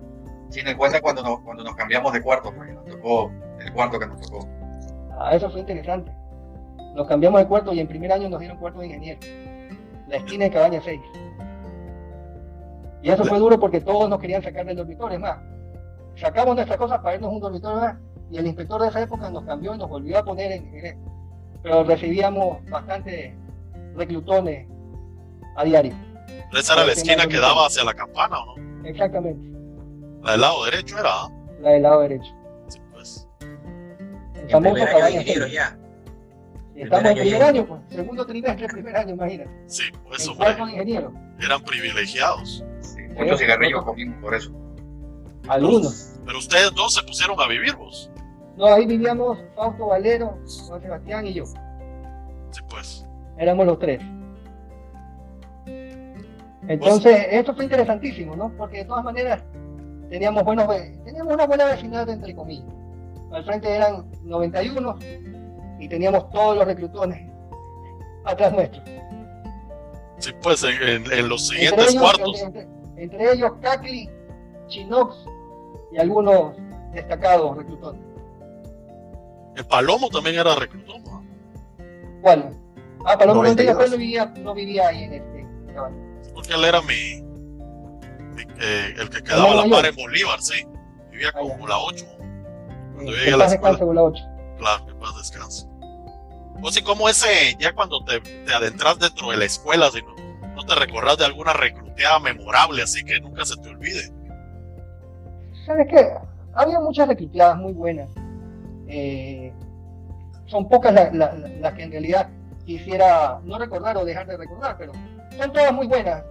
Speaker 4: Sin en cuenta cuando nos, cuando nos cambiamos de cuarto, porque nos tocó el cuarto que nos tocó.
Speaker 2: Ah, eso fue interesante. Nos cambiamos de cuarto y en primer año nos dieron cuarto de ingeniero. La esquina de cabaña 6. Y eso fue duro porque todos nos querían sacar del dormitorio. Es más, sacamos nuestras cosas para irnos a un dormitorio más y el inspector de esa época nos cambió y nos volvió a poner en. en- pero recibíamos bastante reclutones a diario.
Speaker 1: Esa era la esquina que daba hacia la campana, ¿o no?
Speaker 2: Exactamente.
Speaker 1: La del lado derecho era, ¿ah?
Speaker 2: La del lado derecho.
Speaker 1: Sí, pues.
Speaker 2: El
Speaker 6: En primer año de
Speaker 2: cabaña
Speaker 6: ingeniero
Speaker 2: 6.
Speaker 6: ya.
Speaker 2: Y estamos en
Speaker 6: primer
Speaker 2: primer
Speaker 6: año
Speaker 2: pues. Segundo trimestre, primer año, imagínate.
Speaker 1: Sí, pues,
Speaker 2: de ingeniero.
Speaker 1: Eran privilegiados.
Speaker 4: Muchos cigarrillos comimos por eso.
Speaker 2: Algunos.
Speaker 1: Pero ustedes dos se pusieron a vivir, vos.
Speaker 2: No, ahí vivíamos Fausto Valero, Juan Sebastián y yo.
Speaker 1: Sí, pues.
Speaker 2: Éramos los tres. Entonces, esto fue interesantísimo, ¿no? Porque de todas maneras teníamos buenos teníamos una buena vecindad entre comillas. Al frente eran 91 y teníamos todos los reclutones atrás nuestro.
Speaker 1: Sí, pues, en, en- en los
Speaker 2: Entre
Speaker 1: siguientes
Speaker 2: ellos,
Speaker 1: cuartos.
Speaker 2: entre, entre ellos Cacli, Chinox y algunos destacados reclutones.
Speaker 1: El Palomo también era reclutón, ¿no?
Speaker 2: ¿Cuál? Ah, Palomo
Speaker 3: 92.
Speaker 2: Montes no vivía, no vivía ahí en este caballo.
Speaker 1: Porque él era mi. mi, eh, el que quedaba a la par en Bolívar, sí. Vivía
Speaker 2: Ah,
Speaker 1: como
Speaker 2: ya.
Speaker 1: la 8. Cuando
Speaker 2: Eh,
Speaker 1: llegué a la escuela.
Speaker 2: descanse, bola 8.
Speaker 1: Claro, que paz descanse. O sí, como ese, ya cuando te, te adentras dentro de la escuela, si te recordás de alguna recluteada memorable, así que nunca se te olvide.
Speaker 2: ¿Sabes qué? Había muchas reclutadas muy buenas. Eh, son pocas la- la- la- las que en realidad quisiera no recordar o dejar de recordar, pero son todas muy buenas.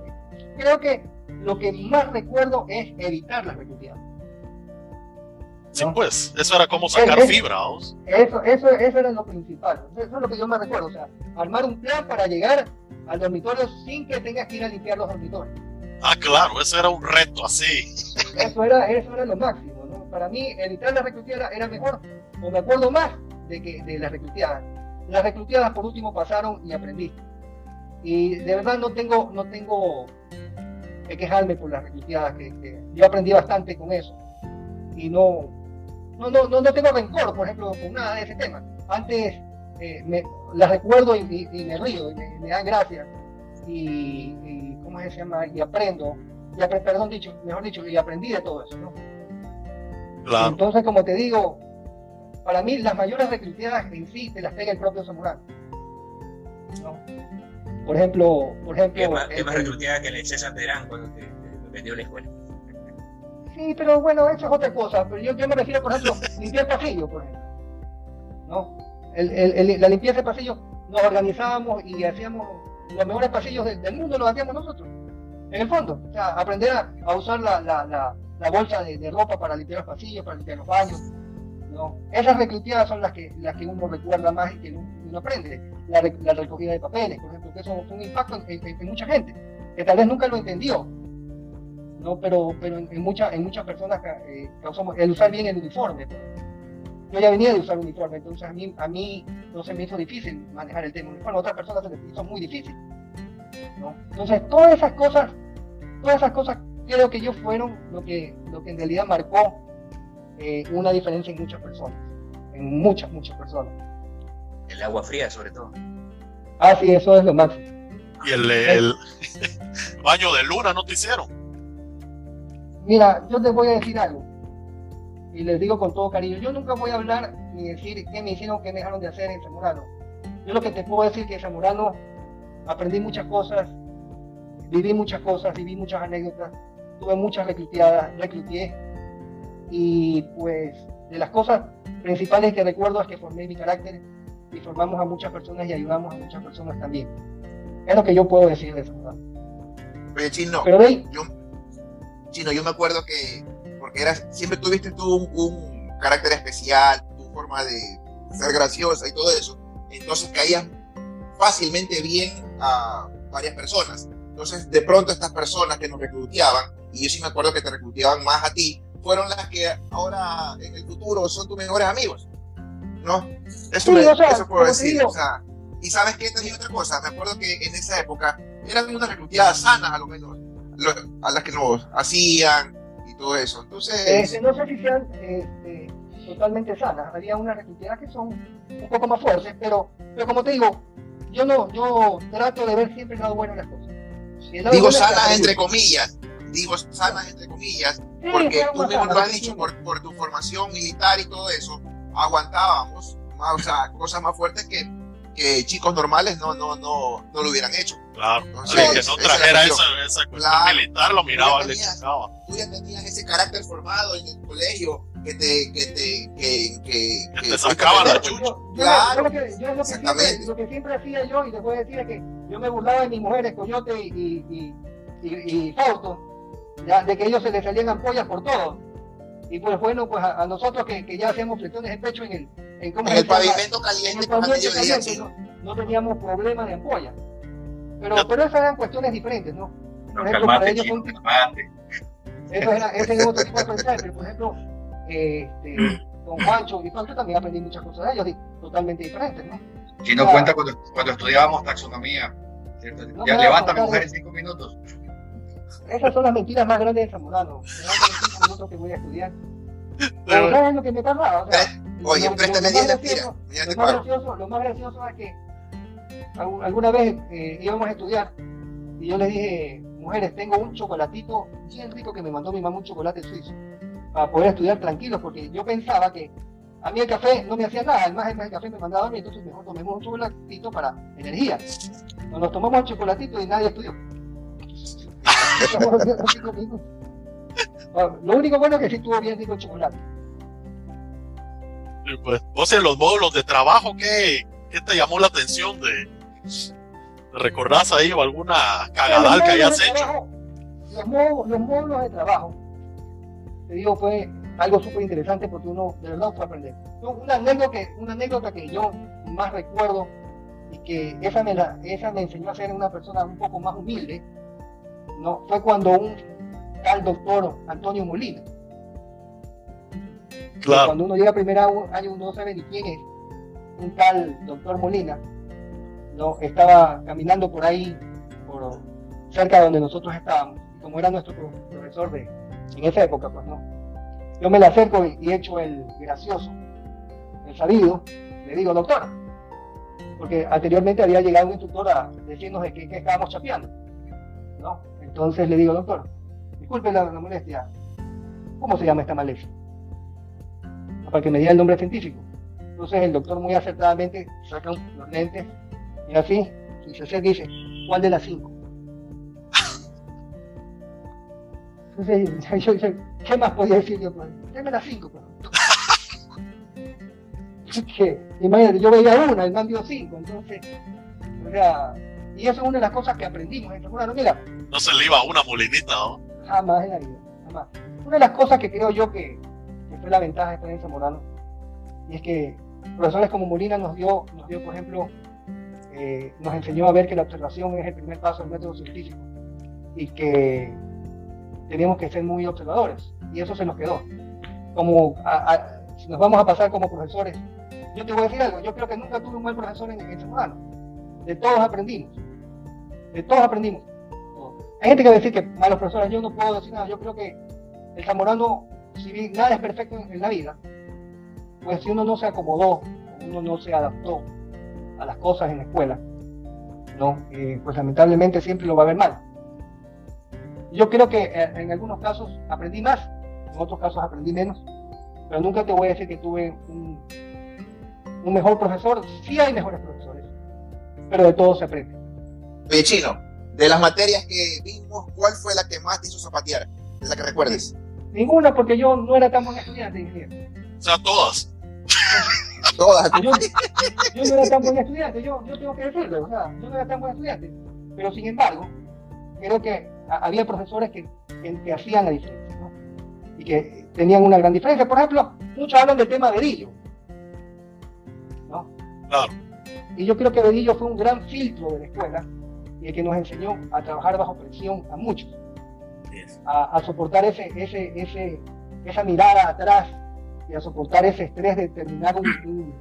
Speaker 2: Creo que lo que más recuerdo es evitar las reclutadas.
Speaker 1: Sí, pues, eso era como sacar
Speaker 2: eh.
Speaker 1: fibra, ¿vos?
Speaker 2: Eso, eso, eso era lo principal. Eso es lo que yo me recuerdo. O sea, armar un plan para llegar al dormitorio sin que tengas que ir a limpiar los dormitorios.
Speaker 1: Ah, claro, ese era un reto así.
Speaker 2: Eso era, eso era lo máximo. ¿no? Para mí, evitar la recluteada era mejor. O me acuerdo más de, que, de las recluteadas. Las recluteadas por último pasaron y aprendí. Y de verdad no tengo, no tengo que quejarme por las recluteadas. Que, que yo aprendí bastante con eso. Y no, no, no, no, no tengo rencor, por ejemplo, con nada de ese tema. Antes eh, me, las recuerdo y, y- y me río y me, me dan gracia. Y, y, ¿cómo se llama? Y aprendo. Y apre- perdón dicho, mejor dicho, y aprendí de todo eso, ¿no?
Speaker 1: Claro.
Speaker 2: Entonces, como te digo, para mí las mayores recluteadas en sí te las pega el propio Zamorano. ¿no? Por ejemplo, por ejemplo.
Speaker 6: Que más, más recluteada que el César Terán cuando te, te vendió la escuela.
Speaker 2: Sí, pero bueno, eso es otra cosa. Pero yo, yo me refiero, por ejemplo, limpiar pasillo, por ejemplo. ¿No? El- el- el- la limpieza de pasillo nos organizábamos y hacíamos los mejores pasillos del, del mundo, los hacíamos nosotros. En el fondo. O sea, aprender a, a usar la, la, la, la bolsa de, de ropa para limpiar los pasillos, para limpiar los baños. ¿no? Esas recluteadas son las que, las que uno recuerda más y que uno, aprende. La, re- la recogida de papeles, por ejemplo, que eso fue un impacto en, en- en mucha gente, que tal vez nunca lo entendió. ¿No? Pero, pero en, en, mucha- en muchas personas eh, causamos el usar bien el uniforme. pues. Yo ya venía de usar uniforme, entonces a mí, a mí no se me hizo difícil manejar el tema uniforme, a otras personas se les hizo muy difícil. ¿no? Entonces, todas esas cosas, todas esas cosas creo que yo fueron lo que, lo que en realidad marcó eh, una diferencia en muchas personas, en muchas, muchas personas.
Speaker 6: El agua fría, sobre todo.
Speaker 2: Ah, sí, eso es lo máximo.
Speaker 1: Y el, el baño de luna no te hicieron.
Speaker 2: Mira, yo te voy a decir algo, y les digo con todo cariño, yo nunca voy a hablar ni decir qué me hicieron, qué me dejaron de hacer en Zamorano. Yo lo que te puedo decir que en Zamorano aprendí muchas cosas, viví muchas cosas, viví muchas anécdotas, tuve muchas recluteadas, recluteé, y pues de las cosas principales que recuerdo es que formé mi carácter y formamos a muchas personas y ayudamos a muchas personas también. Es lo que yo puedo decir de Zamorano.
Speaker 3: Oye, Chino,
Speaker 2: Pero de ahí,
Speaker 3: yo, Chino, yo me acuerdo que, porque eras, siempre tuviste tú un, un carácter especial, tu forma de ser graciosa y todo eso, entonces caías fácilmente bien a varias personas. Entonces, de pronto estas personas que nos recluteaban, y yo sí me acuerdo que te recluteaban más a ti, fueron las que ahora en el futuro son tus mejores amigos. ¿No? Eso,
Speaker 2: Sí,
Speaker 3: me-
Speaker 2: o sea,
Speaker 3: eso puedo decir.
Speaker 2: digo.
Speaker 3: O sea, y sabes qué, te digo otra cosa, me acuerdo que en esa época eran unas recluteadas sanas a lo menos, lo- a las que nos hacían y todo eso. Entonces,
Speaker 2: Este, no sé si sean este, totalmente sanas. Había unas recluteadas que son un poco más fuertes, pero, pero como te digo, yo no, yo trato de ver siempre el lado bueno de las cosas. Lado
Speaker 3: digo
Speaker 2: bueno
Speaker 3: sanas entre comillas, digo sanas entre comillas,
Speaker 2: Sí,
Speaker 3: porque tú mismo lo has dicho por, por tu formación militar y todo eso, aguantábamos, más, o sea, cosas más fuertes que, que chicos normales no, no, no, no lo hubieran hecho.
Speaker 1: Claro. Alguien que no
Speaker 3: esa
Speaker 1: trajera esa,
Speaker 3: cuestión.
Speaker 1: esa cuestión
Speaker 3: Claro.
Speaker 1: militar lo miraba, le chocaba.
Speaker 3: Tú ya tenías ese carácter formado en el colegio que te, que te, que, que,
Speaker 1: Que te sacaba la chucha.
Speaker 2: Yo, yo,
Speaker 3: Claro,
Speaker 2: yo lo que, yo lo, que siempre,
Speaker 3: exactamente.
Speaker 2: lo que siempre hacía yo, y les voy a decir es que yo me burlaba de mis mujeres, Coyote y, y, y, y, y Fausto, ya, de que ellos se les salían ampollas por todo. Y pues bueno, pues a, a nosotros que, que ya hacíamos flexiones de pecho en el, en, ¿cómo
Speaker 3: En el pavimento
Speaker 2: en
Speaker 3: caliente
Speaker 2: el
Speaker 3: la
Speaker 2: paciente
Speaker 3: mediodía,
Speaker 2: caliente,
Speaker 3: chino.
Speaker 2: no, no teníamos problema de ampolla. Pero, pero esas eran cuestiones diferentes, ¿no?
Speaker 4: No,
Speaker 2: Por ejemplo, para ellos
Speaker 4: chino,
Speaker 2: fue un-
Speaker 4: calmate.
Speaker 2: Eso era, ese era otro tipo de aprendizaje, pero por ejemplo, este, con Juancho y Juancho también aprendí muchas cosas de ellos, y totalmente diferentes, ¿no?
Speaker 4: Chino
Speaker 2: Ah.
Speaker 4: cuenta cuando, cuando estudiábamos taxonomía. ¿cierto?
Speaker 2: No
Speaker 4: ya
Speaker 2: me
Speaker 4: levanta
Speaker 2: hagas
Speaker 4: mi mujer en cinco minutos.
Speaker 2: Esas son las mentiras más grandes de Zamorano. Levántame cinco minutos que voy a estudiar.
Speaker 1: Pero-
Speaker 2: Pero ¿sabes lo que me tardaba? O sea,
Speaker 3: Oye,
Speaker 2: lo-
Speaker 3: préstame
Speaker 2: lo
Speaker 3: 10
Speaker 2: más
Speaker 3: lempiras,
Speaker 2: gracioso-
Speaker 3: ya te
Speaker 2: Lo más gracioso, lo más gracioso es que alguna vez eh, íbamos a estudiar y yo les dije, mujeres, tengo un chocolatito bien rico que me mandó mi mamá, un chocolate suizo, para poder estudiar tranquilos, porque yo pensaba que a mí el café no me hacía nada, además el café me mandaba a mí, entonces mejor tomemos un chocolatito para energía. Nos tomamos el chocolatito y nadie estudió. Lo único bueno es que sí estuvo bien rico el chocolate.
Speaker 1: Pues, vos en los módulos de trabajo, ¿qué, qué te llamó la atención de, ¿te recordás ahí o alguna cagadal
Speaker 2: Los
Speaker 1: que hayas
Speaker 2: de
Speaker 1: hecho?
Speaker 2: trabajo, Los, módulos, los módulos de trabajo, te digo, fue algo súper interesante porque uno de verdad fue a aprender. Una anécdota, que, una anécdota que yo más recuerdo y que esa me, la, esa me enseñó a ser una persona un poco más humilde, ¿no? fue cuando un tal doctor Antonio Molina,
Speaker 1: Claro.
Speaker 2: cuando uno llega a primer año uno no sabe ni quién es, un tal doctor Molina, ¿no? estaba caminando por ahí, por cerca de donde nosotros estábamos, como era nuestro profesor de, en esa época, pues no. Yo me le acerco y, echo el gracioso, el sabido, le digo, doctor, porque anteriormente había llegado un instructor a decirnos de que estábamos chapeando, ¿no? Entonces le digo, doctor, disculpe la, molestia, ¿cómo se llama esta maleza? Para que me diga el nombre científico. Entonces el doctor muy acertadamente saca los lentes y así, y y dice, ¿cuál de las cinco? Entonces yo, yo, ¿qué más podía decir yo? Pues, deme las cinco. Pues. que, imagínate, yo veía una, el man dio cinco, entonces, o sea, y eso es una de las cosas que aprendimos en Zamorano. Mira,
Speaker 1: No se le iba una molinita, ¿no?
Speaker 2: jamás en la vida, jamás. Una de las cosas que creo yo que, que fue la ventaja de estar en Zamorano, y es que profesores como Molina nos dio, nos dio por ejemplo, eh, nos enseñó a ver que la observación es el primer paso del método científico y que teníamos que ser muy observadores, y eso se nos quedó. Como a- a- si nos vamos a pasar como profesores, yo te voy a decir algo, yo creo que nunca tuve un mal profesor en, en Zamorano. De todos aprendimos, de todos aprendimos. Hay gente que va a decir que malos profesores, yo no puedo decir nada, yo creo que el zamorano, si bien nada es perfecto en, en la vida, pues si uno no se acomodó, uno no se adaptó a las cosas en la escuela, ¿no? Eh, pues lamentablemente siempre lo va a ver mal. Yo creo que eh, en algunos casos aprendí más, en otros casos aprendí menos, pero nunca te voy a decir que tuve un, un mejor profesor, sí hay mejores profesores, pero de todo se aprende.
Speaker 3: Oye, Chino, de las materias que vimos, ¿cuál fue la que más te hizo zapatear? De la que recuerdes.
Speaker 2: Ninguna porque yo no era tan buen estudiante, ingeniero.
Speaker 1: O sea, todas.
Speaker 3: Todas.
Speaker 2: yo, yo no era tan buen estudiante, yo, yo tengo que decirlo, o sea, yo no era tan buen estudiante, pero sin embargo, creo que había profesores que, que, que hacían la diferencia, ¿no? Y que tenían una gran diferencia. Por ejemplo, muchos hablan del tema Bedillo, ¿no?
Speaker 1: Claro.
Speaker 2: Y yo creo que Bedillo fue un gran filtro de la escuela y el que nos enseñó a trabajar bajo presión a muchos, a, a soportar ese, ese, ese, esa mirada atrás y a soportar ese estrés de terminar un, un,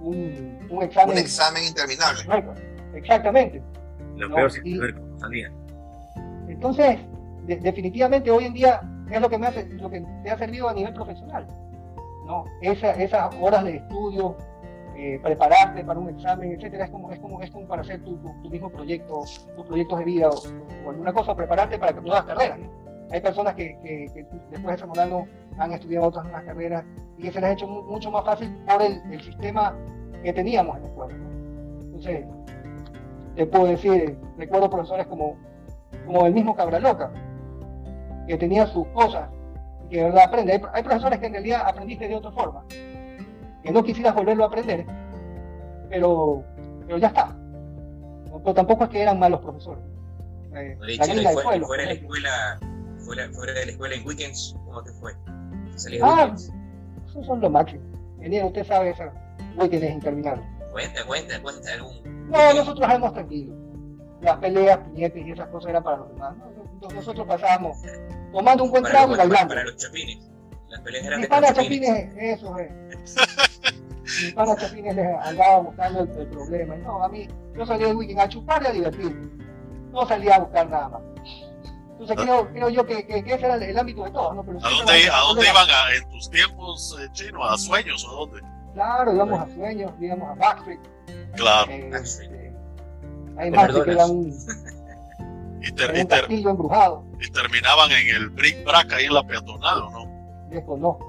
Speaker 2: un, un examen.
Speaker 3: Un examen interminable.
Speaker 2: Exactamente.
Speaker 5: Lo
Speaker 2: No,
Speaker 5: peor
Speaker 2: y-. Entonces, de- definitivamente hoy en día es lo que me hace, lo que te ha servido a nivel profesional. ¿no? Esa- esas horas de estudio, eh, prepararte para un examen, etcétera, es como, es como, es como para hacer tu, tu- tu mismo proyecto, tus proyectos de vida o, o alguna cosa, prepararte para que tú hagas carreras. ¿no? Hay personas que, que- que después de Zamorano han estudiado otras unas carreras y que se les ha hecho mu- mucho más fácil por el, el sistema que teníamos en la escuela. Entonces, te puedo decir, recuerdo profesores como, como el mismo Cabraloca, que tenía sus cosas y que de verdad aprende. Hay, hay profesores que en realidad aprendiste de otra forma, que no quisieras volverlo a aprender, pero, pero ya está. Pero tampoco es que eran malos profesores. Eh, la
Speaker 6: fuera, de la escuela, fuera, fuera de la escuela en weekends, ¿cómo te fue? ¿Salías
Speaker 2: Ah? Esos son lo máximo. Ingeniero, usted sabe esa weekend es interminable.
Speaker 6: Cuenta, cuenta, cuenta algún.
Speaker 2: No, nosotros éramos tranquilos. Las peleas, puñetes y esas cosas eran para los demás. ¿no? Nosotros pasábamos tomando un buen
Speaker 6: para,
Speaker 2: trago
Speaker 6: los,
Speaker 2: y
Speaker 6: para,
Speaker 2: bailando.
Speaker 6: para los chapines. Las peleas eran de los chapines.
Speaker 2: Chapines, eso es. Mi pana Chapines les andaba buscando el, el problema. Y No, a mí, yo salía el weekend a chupar y a divertirme. No salía a buscar nada más. Entonces creo, creo yo que, que- que ese era el, el ámbito de todos, ¿no? Pero
Speaker 1: ¿A dónde, a iban a- en tus tiempos, eh, chino? ¿A sueños o a dónde?
Speaker 2: Claro, íbamos a sueños, íbamos a Backstreet.
Speaker 1: Claro.
Speaker 2: eh,
Speaker 6: Backstreet.
Speaker 2: eh, hay más que era un,
Speaker 1: Y, ter-
Speaker 2: era
Speaker 1: y ter-
Speaker 2: embrujado.
Speaker 1: y terminaban en el Brick Brack ahí en la peatonal, ¿o no?
Speaker 2: desconozco.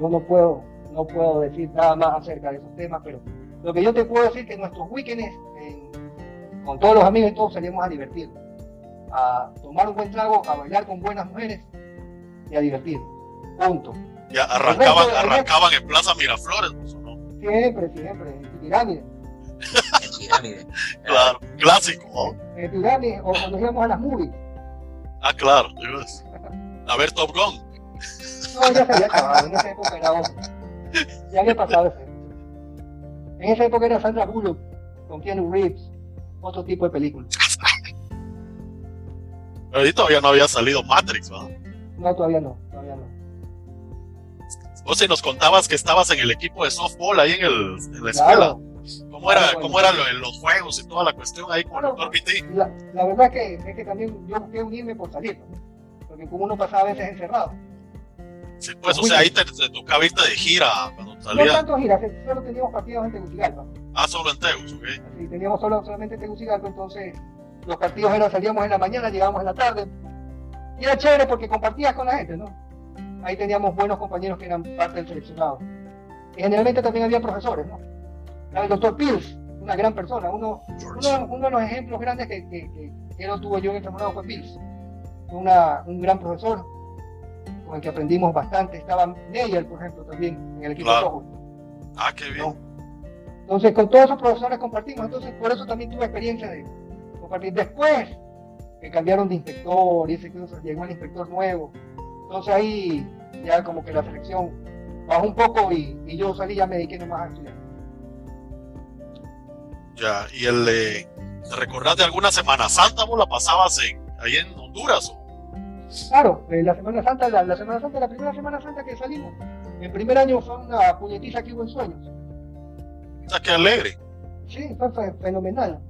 Speaker 2: Yo no puedo, no puedo decir nada más acerca de esos temas, pero lo que yo te puedo decir es que nuestros weekends, en- con todos los amigos y todos, salíamos a divertirnos, a tomar un buen trago, a bailar con buenas mujeres y a divertirnos. Punto.
Speaker 1: Ya arrancaban,
Speaker 2: resto-
Speaker 1: arrancaban en Plaza Miraflores, ¿o no?
Speaker 2: Siempre, siempre, en pirámide.
Speaker 6: En pirámide.
Speaker 1: Claro, clásico, ¿no?
Speaker 2: En pirámide, o cuando íbamos a las movies.
Speaker 1: Ah, claro. A ver, Top Gun.
Speaker 2: No, ya se había acabado, en esa época era otro. Ya había pasado ese. En esa época era Sandra Bullock con Keanu Reeves, otro tipo de película.
Speaker 1: Pero ahí todavía no había salido Matrix, ¿verdad?
Speaker 2: No, todavía no, todavía no.
Speaker 1: Vos si nos contabas que estabas en el equipo de softball ahí en, el, en la escuela.
Speaker 2: Claro.
Speaker 1: ¿Cómo era,
Speaker 2: Claro,
Speaker 1: cómo era lo- en los juegos y toda la cuestión ahí con el doctor PT?
Speaker 2: La, la verdad que, es que también yo busqué unirme por salir, ¿no? porque como uno pasaba a veces encerrado.
Speaker 1: Sí, pues, o sea, ahí te, te tocaba irte de gira cuando
Speaker 2: No tanto giras, solo teníamos partidos en Tegucigalpa.
Speaker 1: Ah, solo en Tegus, ok.
Speaker 2: Así, teníamos solo, solamente Tegucigalpa, entonces los partidos eran, salíamos en la mañana, llegábamos en la tarde. Y era chévere porque compartías con la gente, ¿no? Ahí teníamos buenos compañeros que eran parte del seleccionado. Y generalmente también había profesores, ¿no? El doctor Pills, una gran persona, uno, uno, uno de los ejemplos grandes que, que, que, que no tuvo yo en el fue. Fue una, un gran profesor con el que aprendimos bastante. Estaba Meyer, por ejemplo, también en el equipo
Speaker 1: Claro.
Speaker 2: de softball.
Speaker 1: Ah, qué bien.
Speaker 2: No. Entonces, con todos esos profesores compartimos. Entonces, por eso también tuve experiencia de compartir. Después, que cambiaron de inspector y ese cosa, llegó el inspector nuevo. Entonces, ahí ya como que la selección bajó un poco y, y yo salí, ya me dediqué nomás a estudiar.
Speaker 1: Ya, y el, eh, ¿te recordás de alguna Semana Santa vos la pasabas en, ahí en Honduras? O?
Speaker 2: Claro, eh, la Semana Santa, la, la Semana Santa, la primera Semana Santa que salimos, el primer año fue una puñetiza que hubo en sueños.
Speaker 1: Sea, qué alegre.
Speaker 2: Sí, fue, fue fenomenal.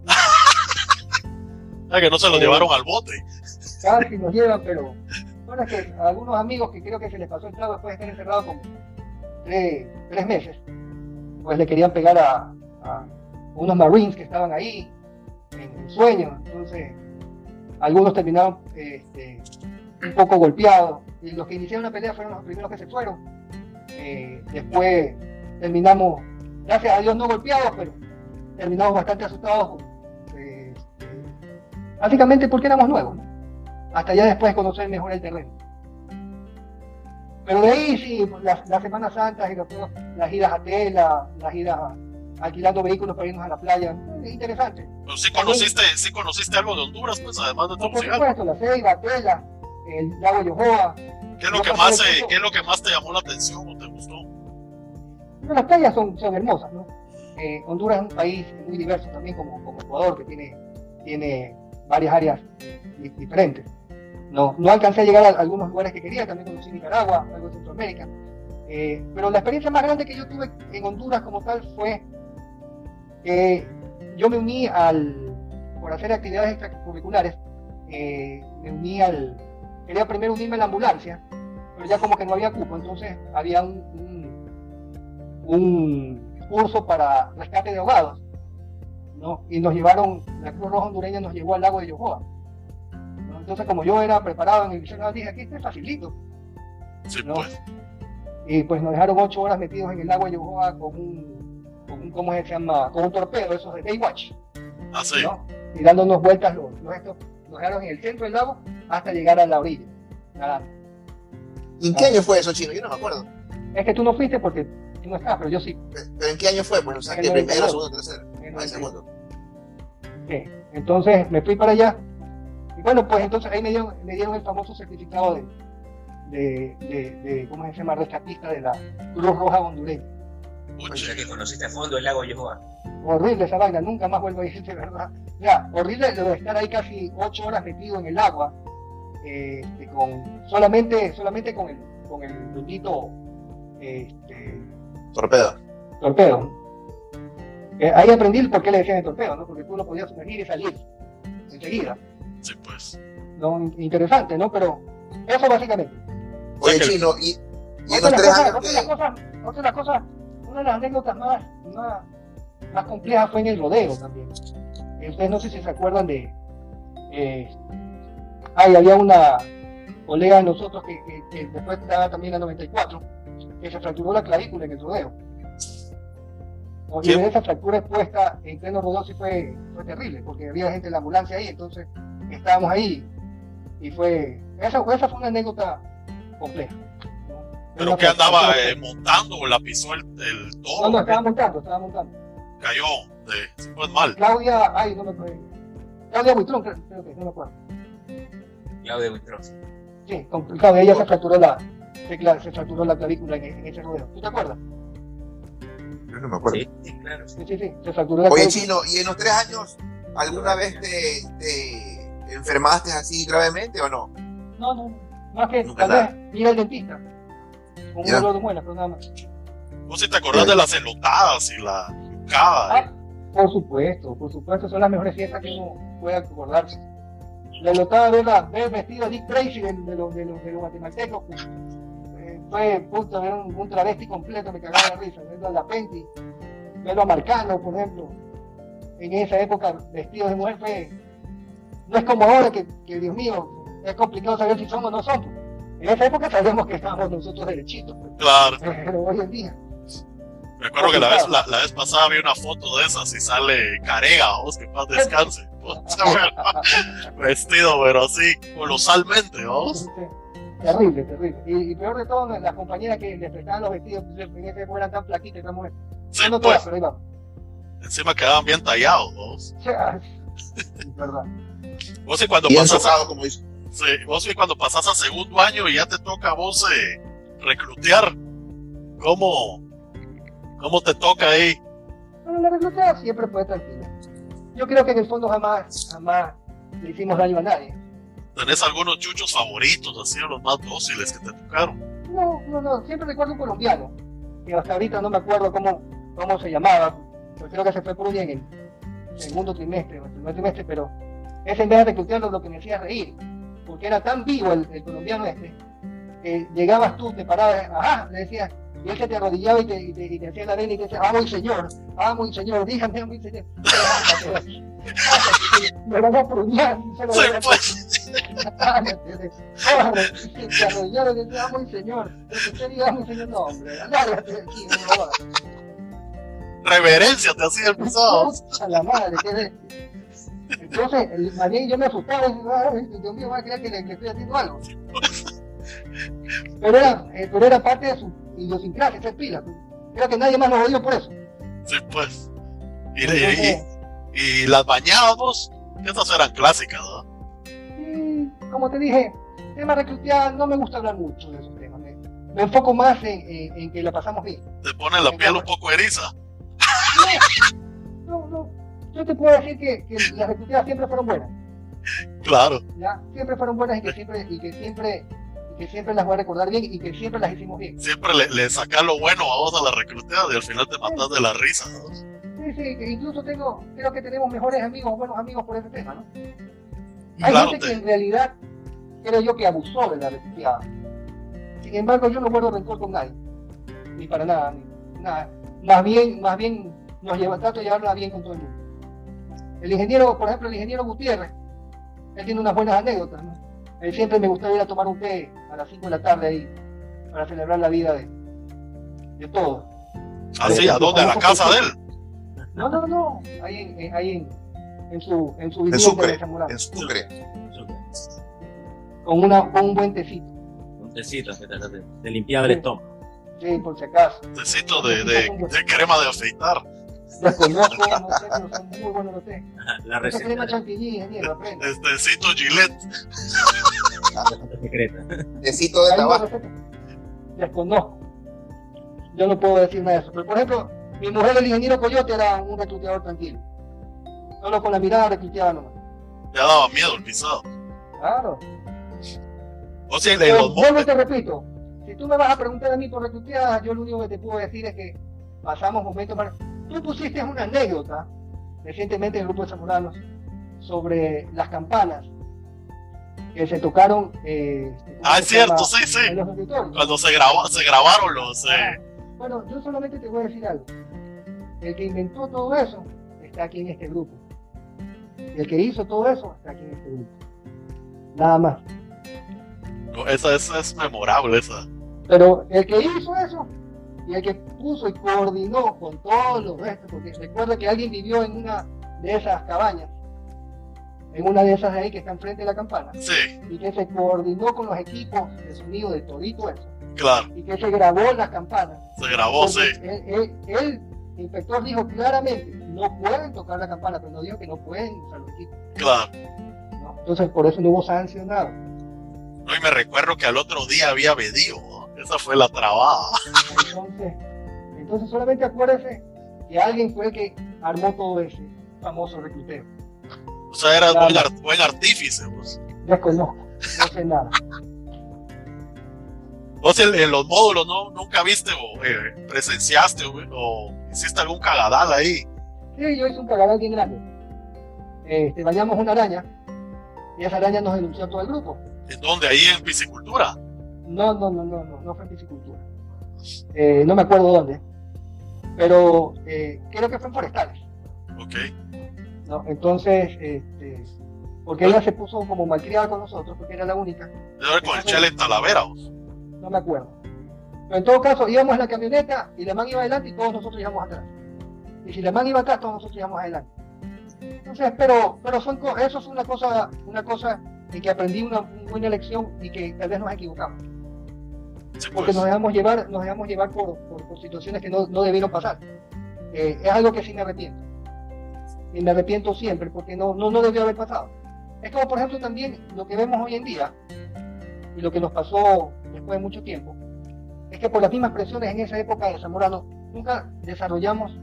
Speaker 1: Ah, que no se lo
Speaker 2: Eh.
Speaker 1: llevaron al bote.
Speaker 2: casi nos llevan, pero bueno, es que algunos amigos que creo que se les pasó el trago después de estar encerrados como tres, tres meses, pues le querían pegar a, a unos marines que estaban ahí en sueño, entonces algunos terminaron este, un poco golpeados y los que iniciaron la pelea fueron los primeros que se fueron. Eh, después terminamos, gracias a Dios no golpeados, pero terminamos bastante asustados. eh, este, básicamente porque éramos nuevos. ¿no? hasta ya después conocer mejor el terreno. Pero de ahí sí, pues, las, las Semanas Santas y los- las idas a tela, las idas a- alquilando vehículos para irnos a la playa, es interesante.
Speaker 1: Pero sí conociste, sí conociste algo de Honduras, pues, además de
Speaker 2: No, por supuesto, la Ceiba, Tela, el lago Yohoa.
Speaker 1: ¿Qué es lo que más, eh, qué es lo que más te llamó la atención o te gustó?
Speaker 2: Bueno, las playas son, son hermosas, ¿no? Eh, Honduras es un país muy diverso también como, como Ecuador, que tiene, tiene varias áreas di- diferentes. No, no alcancé a llegar a algunos lugares que quería, también conocí Nicaragua, algo de Centroamérica. Eh, pero la experiencia más grande que yo tuve en Honduras como tal fue que yo me uní al, por hacer actividades extracurriculares, eh, me uní al, quería primero unirme a la ambulancia, pero ya como que no había cupo, entonces había un, un, un curso para rescate de ahogados, ¿no? Y nos llevaron, la Cruz Roja Hondureña nos llevó al lago de Yohoa. ¿no? Entonces como yo era preparado en el naval, dije, aquí está facilito.
Speaker 1: Sí,
Speaker 2: No.
Speaker 1: pues.
Speaker 2: Y pues nos dejaron ocho horas metidos en el lago de Yohoa con un, con un ¿cómo se llama? Con un torpedo, esos de Baywatch,
Speaker 1: Ah, sí.
Speaker 2: ¿no? Y dándonos vueltas los, los estos, dejaron en el centro del lago hasta llegar a la orilla. nadando.
Speaker 3: ¿Y en qué año fue eso, Chino? Yo no me acuerdo.
Speaker 2: Es que tú no fuiste porque tú no estabas, pero yo sí.
Speaker 3: Pe- ¿Pero en qué año fue? Pues, o sea, que primero,
Speaker 2: 92.
Speaker 3: segundo, tercero.
Speaker 2: En el
Speaker 3: Ah, segundo.
Speaker 2: Sí. Entonces me fui para allá. Y bueno, pues entonces ahí me dieron, me dieron el famoso certificado de, de, de, de ¿cómo se llama? Rescatista de la Cruz Roja Hondureña.
Speaker 6: Sea que conociste a fondo el lago Yohoa.
Speaker 2: Horrible esa vaina, nunca más vuelvo a ir, de verdad. Ya, horrible lo de estar ahí casi ocho horas metido en el agua, eh, este, con, solamente, solamente con el, con el bendito este,
Speaker 3: Torpedo.
Speaker 2: torpedo. Eh, ahí aprendí el por qué le decían el torpedo, ¿no? Porque tú lo podías sumergir y salir enseguida.
Speaker 1: Sí, pues.
Speaker 2: ¿no? Interesante, ¿no? Pero eso básicamente.
Speaker 3: Oye, Chino, y, y en
Speaker 2: Otra
Speaker 3: los
Speaker 2: de las
Speaker 3: tres
Speaker 2: cosas,
Speaker 3: años
Speaker 2: otra de las cosas, otra de las cosas, una de las anécdotas más, más, más complejas fue en el rodeo también. Ustedes no sé si se acuerdan de. Eh, ay, había una colega de nosotros que, que- que después estaba también en la 94, que se fracturó la clavícula en el rodeo. ¿No? Y esa fractura expuesta en pleno rodeo sí fue, fue terrible, porque había gente en la ambulancia ahí, entonces estábamos ahí y fue. Esa, esa fue una anécdota compleja. ¿no?
Speaker 1: ¿Pero que andaba eh, montando o la pisó el, el
Speaker 2: no,
Speaker 1: toro?
Speaker 2: no, estaba montando, estaba montando.
Speaker 1: Cayó de, mal.
Speaker 2: Claudia, ay, no me acuerdo. Claudia Buitrón, creo, creo que, no me acuerdo.
Speaker 6: Claudio Buitrón.
Speaker 2: Sí, complicado. Ella se fracturó la, se, fracturó la clavícula en, en ese rodeo. ¿Tú te acuerdas?
Speaker 3: Yo no me acuerdo.
Speaker 6: Sí, sí, claro.
Speaker 2: Sí, sí, sí. Se fracturó la
Speaker 3: Oye,
Speaker 2: clavícula.
Speaker 3: Chino, ¿y en los tres años alguna vez te, te enfermaste así gravemente o no?
Speaker 2: No, no. Más que
Speaker 3: Nunca
Speaker 2: tal
Speaker 3: nada.
Speaker 2: vez ir al dentista. Con un dolor de muela, pero nada más.
Speaker 1: Vos si te acordás de las elotadas y la.
Speaker 2: Ah, por supuesto, por supuesto, son las mejores fiestas que uno puede acordarse. La lotada la, ver vestido Dick Tracy de, de los de los de los guatemaltecos, pues, eh, fue punto ver un, un travesti completo, me cagaba la risa, verlo a la Penti, verlo a Marcano, por ejemplo, en esa época vestido de mujer fue, no es como ahora que, que, Dios mío, es complicado saber si somos o no somos. En esa época sabíamos que estábamos nosotros derechitos, pues,
Speaker 1: Claro.
Speaker 2: pero hoy en día,
Speaker 1: Me acuerdo que la vez, la, la vez pasada vi una foto de esas y sale Carega, vos que paz descanse. Vestido, pero así, colosalmente, vos.
Speaker 2: Terrible, terrible. Y, y peor de todo, las compañeras que les prestaban los vestidos, en ese eran tan flaquitas como mujeres.
Speaker 1: Sí,
Speaker 2: no todas,
Speaker 1: pues,
Speaker 2: pero ahí vamos.
Speaker 1: encima quedaban bien tallados, vos.
Speaker 2: Es verdad.
Speaker 1: Vos y cuando
Speaker 3: Bien
Speaker 1: pasás a,
Speaker 3: como dice.
Speaker 1: sí, vos y cuando pasás a segundo año y ya te toca a vos eh, reclutear, ¿cómo, ¿cómo te toca ahí?
Speaker 2: Pero la recluta siempre fue tranquila. Yo creo que en el fondo jamás, jamás le hicimos daño a nadie.
Speaker 1: ¿Tenés algunos chuchos favoritos, así, los más dóciles que te tocaron?
Speaker 2: No, no, no, siempre recuerdo un colombiano, que hasta ahorita no me acuerdo cómo, cómo se llamaba, pero creo que se fue por un día en el segundo trimestre o el primer trimestre, pero ese en vez de reclutarlo lo que me hacía reír, porque era tan vivo el, el colombiano este, que llegabas tú, te parabas, ajá, le decías, y él se te arrodillaba y te, y te, y te hacía la vena y te decía, ah, muy señor, ah, muy señor, dígame, muy señor. Me van a pruñar, se lo
Speaker 1: Sí,
Speaker 2: voy a
Speaker 1: pues,
Speaker 2: se arrodillaron y decía, muy señor, pero que usted diga, muy señor, no, hombre, lárgate de aquí, no me jodas.
Speaker 1: reverencia te hacía el pisado.
Speaker 2: A la madre, ¿qué es esto? Entonces, el, más bien yo me asustaba y decía, "Ay, Dios mío, va a creer que, le- que estoy haciendo algo. Pero era, eh, pero era parte de su idiosincrasia, esa es pila. Creo que nadie más lo odió por eso.
Speaker 1: Sí, pues. Y, y,
Speaker 2: Entonces,
Speaker 1: y- y las bañadas, vos, esas eran clásicas, ¿no?
Speaker 2: y, como te dije, tema reclutear, no me gusta hablar mucho de esos temas. Me, me enfoco más en, en- en que la pasamos bien.
Speaker 1: Te pone la piel un poco eriza.
Speaker 2: No, no, yo te puedo decir que, que las recluteadas siempre fueron buenas.
Speaker 1: Claro.
Speaker 2: ¿ya? Siempre fueron buenas y que siempre, y que siempre, que siempre las voy a recordar bien y que siempre las hicimos bien.
Speaker 1: Siempre le, le sacas lo bueno a vos a la recluteada y al final te matas de la risa, ¿no?
Speaker 2: Sí, sí, que incluso tengo, creo que tenemos mejores amigos, buenos amigos por ese tema, ¿no? Hay
Speaker 1: Claro,
Speaker 2: gente
Speaker 1: te-
Speaker 2: que en realidad creo yo que abusó de la recluteada. Sin embargo, yo no guardo rencor con nadie, ni para nada, ni nada. Más bien, más bien nos lleva, trato de llevarla bien con todo el mundo. El ingeniero, por ejemplo, el ingeniero Gutiérrez, él tiene unas buenas anécdotas, ¿no? Él siempre me gustaba ir a tomar un té a las 5 de la tarde ahí para celebrar la vida de, de todos.
Speaker 1: Así, ¿a dónde? ¿A la casa de él?
Speaker 2: No, no, no, ahí en, en- ahí en, en su, en su
Speaker 3: En Sucre, en Sucre.
Speaker 2: con, una, con un buen tecito,
Speaker 5: Un tecito que te, te, te limpiaba el estómago.
Speaker 2: sí, por si acaso.
Speaker 1: Tecito de, de, de crema de afeitar.
Speaker 2: Desconozco, no sé, pero son muy buenos los té.
Speaker 5: La
Speaker 2: Esa crema
Speaker 5: receta
Speaker 2: chantilly, ingeniero, aprende.
Speaker 1: Este Tecito Gillette.
Speaker 5: secreta.
Speaker 3: Tecito de tabaco.
Speaker 2: receta. Desconozco. Yo no puedo decir nada de eso. Pero, por ejemplo, mi mujer, el ingeniero Coyote, era un recluteador tranquilo. Solo con la mirada recluteaba nomás.
Speaker 1: Ya daba miedo el pisado.
Speaker 2: Claro.
Speaker 1: O sea,
Speaker 2: Pero
Speaker 1: los
Speaker 2: vuelvo te repito, si tú me vas a preguntar a mí por recluteadas, yo lo único que te puedo decir es que pasamos momentos para... Tú pusiste una anécdota recientemente en el grupo de Zamoranos sobre las campanas que se tocaron... eh, ¿cómo
Speaker 1: Ah, es cierto, sí, sí. Cuando se, grabó, se grabaron los.
Speaker 2: Ah,
Speaker 1: Eh,
Speaker 2: Bueno, yo solamente te voy a decir algo. El que inventó todo eso está aquí en este grupo. El que hizo todo eso está aquí en este grupo. Nada más.
Speaker 1: esa, esa es memorable, esa.
Speaker 2: Pero el que hizo eso y el que puso y coordinó con todos los restos, porque recuerda que alguien vivió en una de esas cabañas, en una de esas ahí que están frente a la campana,
Speaker 1: Sí,
Speaker 2: y que se coordinó con los equipos de sonido de todito eso,
Speaker 1: claro.
Speaker 2: y que se grabó las campanas.
Speaker 1: Se grabó, sí.
Speaker 2: Él- él- el inspector dijo claramente, no pueden tocar la campana, pero no dijo que no pueden usar los equipos.
Speaker 1: Claro.
Speaker 2: ¿no? Entonces por eso no hubo sancionado.
Speaker 1: No, y me recuerdo que al otro día había venido. Esa fue la trabada.
Speaker 2: Entonces, entonces solamente acuérdese que alguien fue el que armó todo ese famoso recluteo.
Speaker 1: O sea, era buen, buen artífice. Vos,
Speaker 2: Desconozco, no sé nada.
Speaker 1: Vos en, en los módulos no nunca viste o eh, presenciaste o, o hiciste algún cagadal ahí.
Speaker 2: Sí, yo hice un cagadal bien grande. Este, bañamos una araña y esa araña nos denunció a todo el grupo.
Speaker 1: ¿En dónde? Ahí en piscicultura.
Speaker 2: No, no, no, no, no, no fue en piscicultura. Eh, no me acuerdo dónde. Pero eh, creo que fue en forestales.
Speaker 1: Ok.
Speaker 2: ¿no? Entonces, este, porque ella se puso como malcriada con nosotros, porque era la única,
Speaker 1: Debe haber con el chele en Talavera.
Speaker 2: no me acuerdo. Pero en todo caso, íbamos en la camioneta y la man iba adelante y todos nosotros íbamos atrás. Y si la man iba atrás, todos nosotros íbamos adelante. Entonces, pero, pero son, eso es una cosa, una cosa en que aprendí una, una buena lección y que tal vez nos equivocamos. Porque
Speaker 1: pues.
Speaker 2: nos dejamos llevar, nos dejamos llevar por, por- por situaciones que no, no debieron pasar. Eh, es algo que sí me arrepiento. Y me arrepiento siempre porque no, no, no debió haber pasado. Es como, por ejemplo, también lo que vemos hoy en día y lo que nos pasó después de mucho tiempo, es que por las mismas presiones en esa época de Zamorano nunca desarrollamos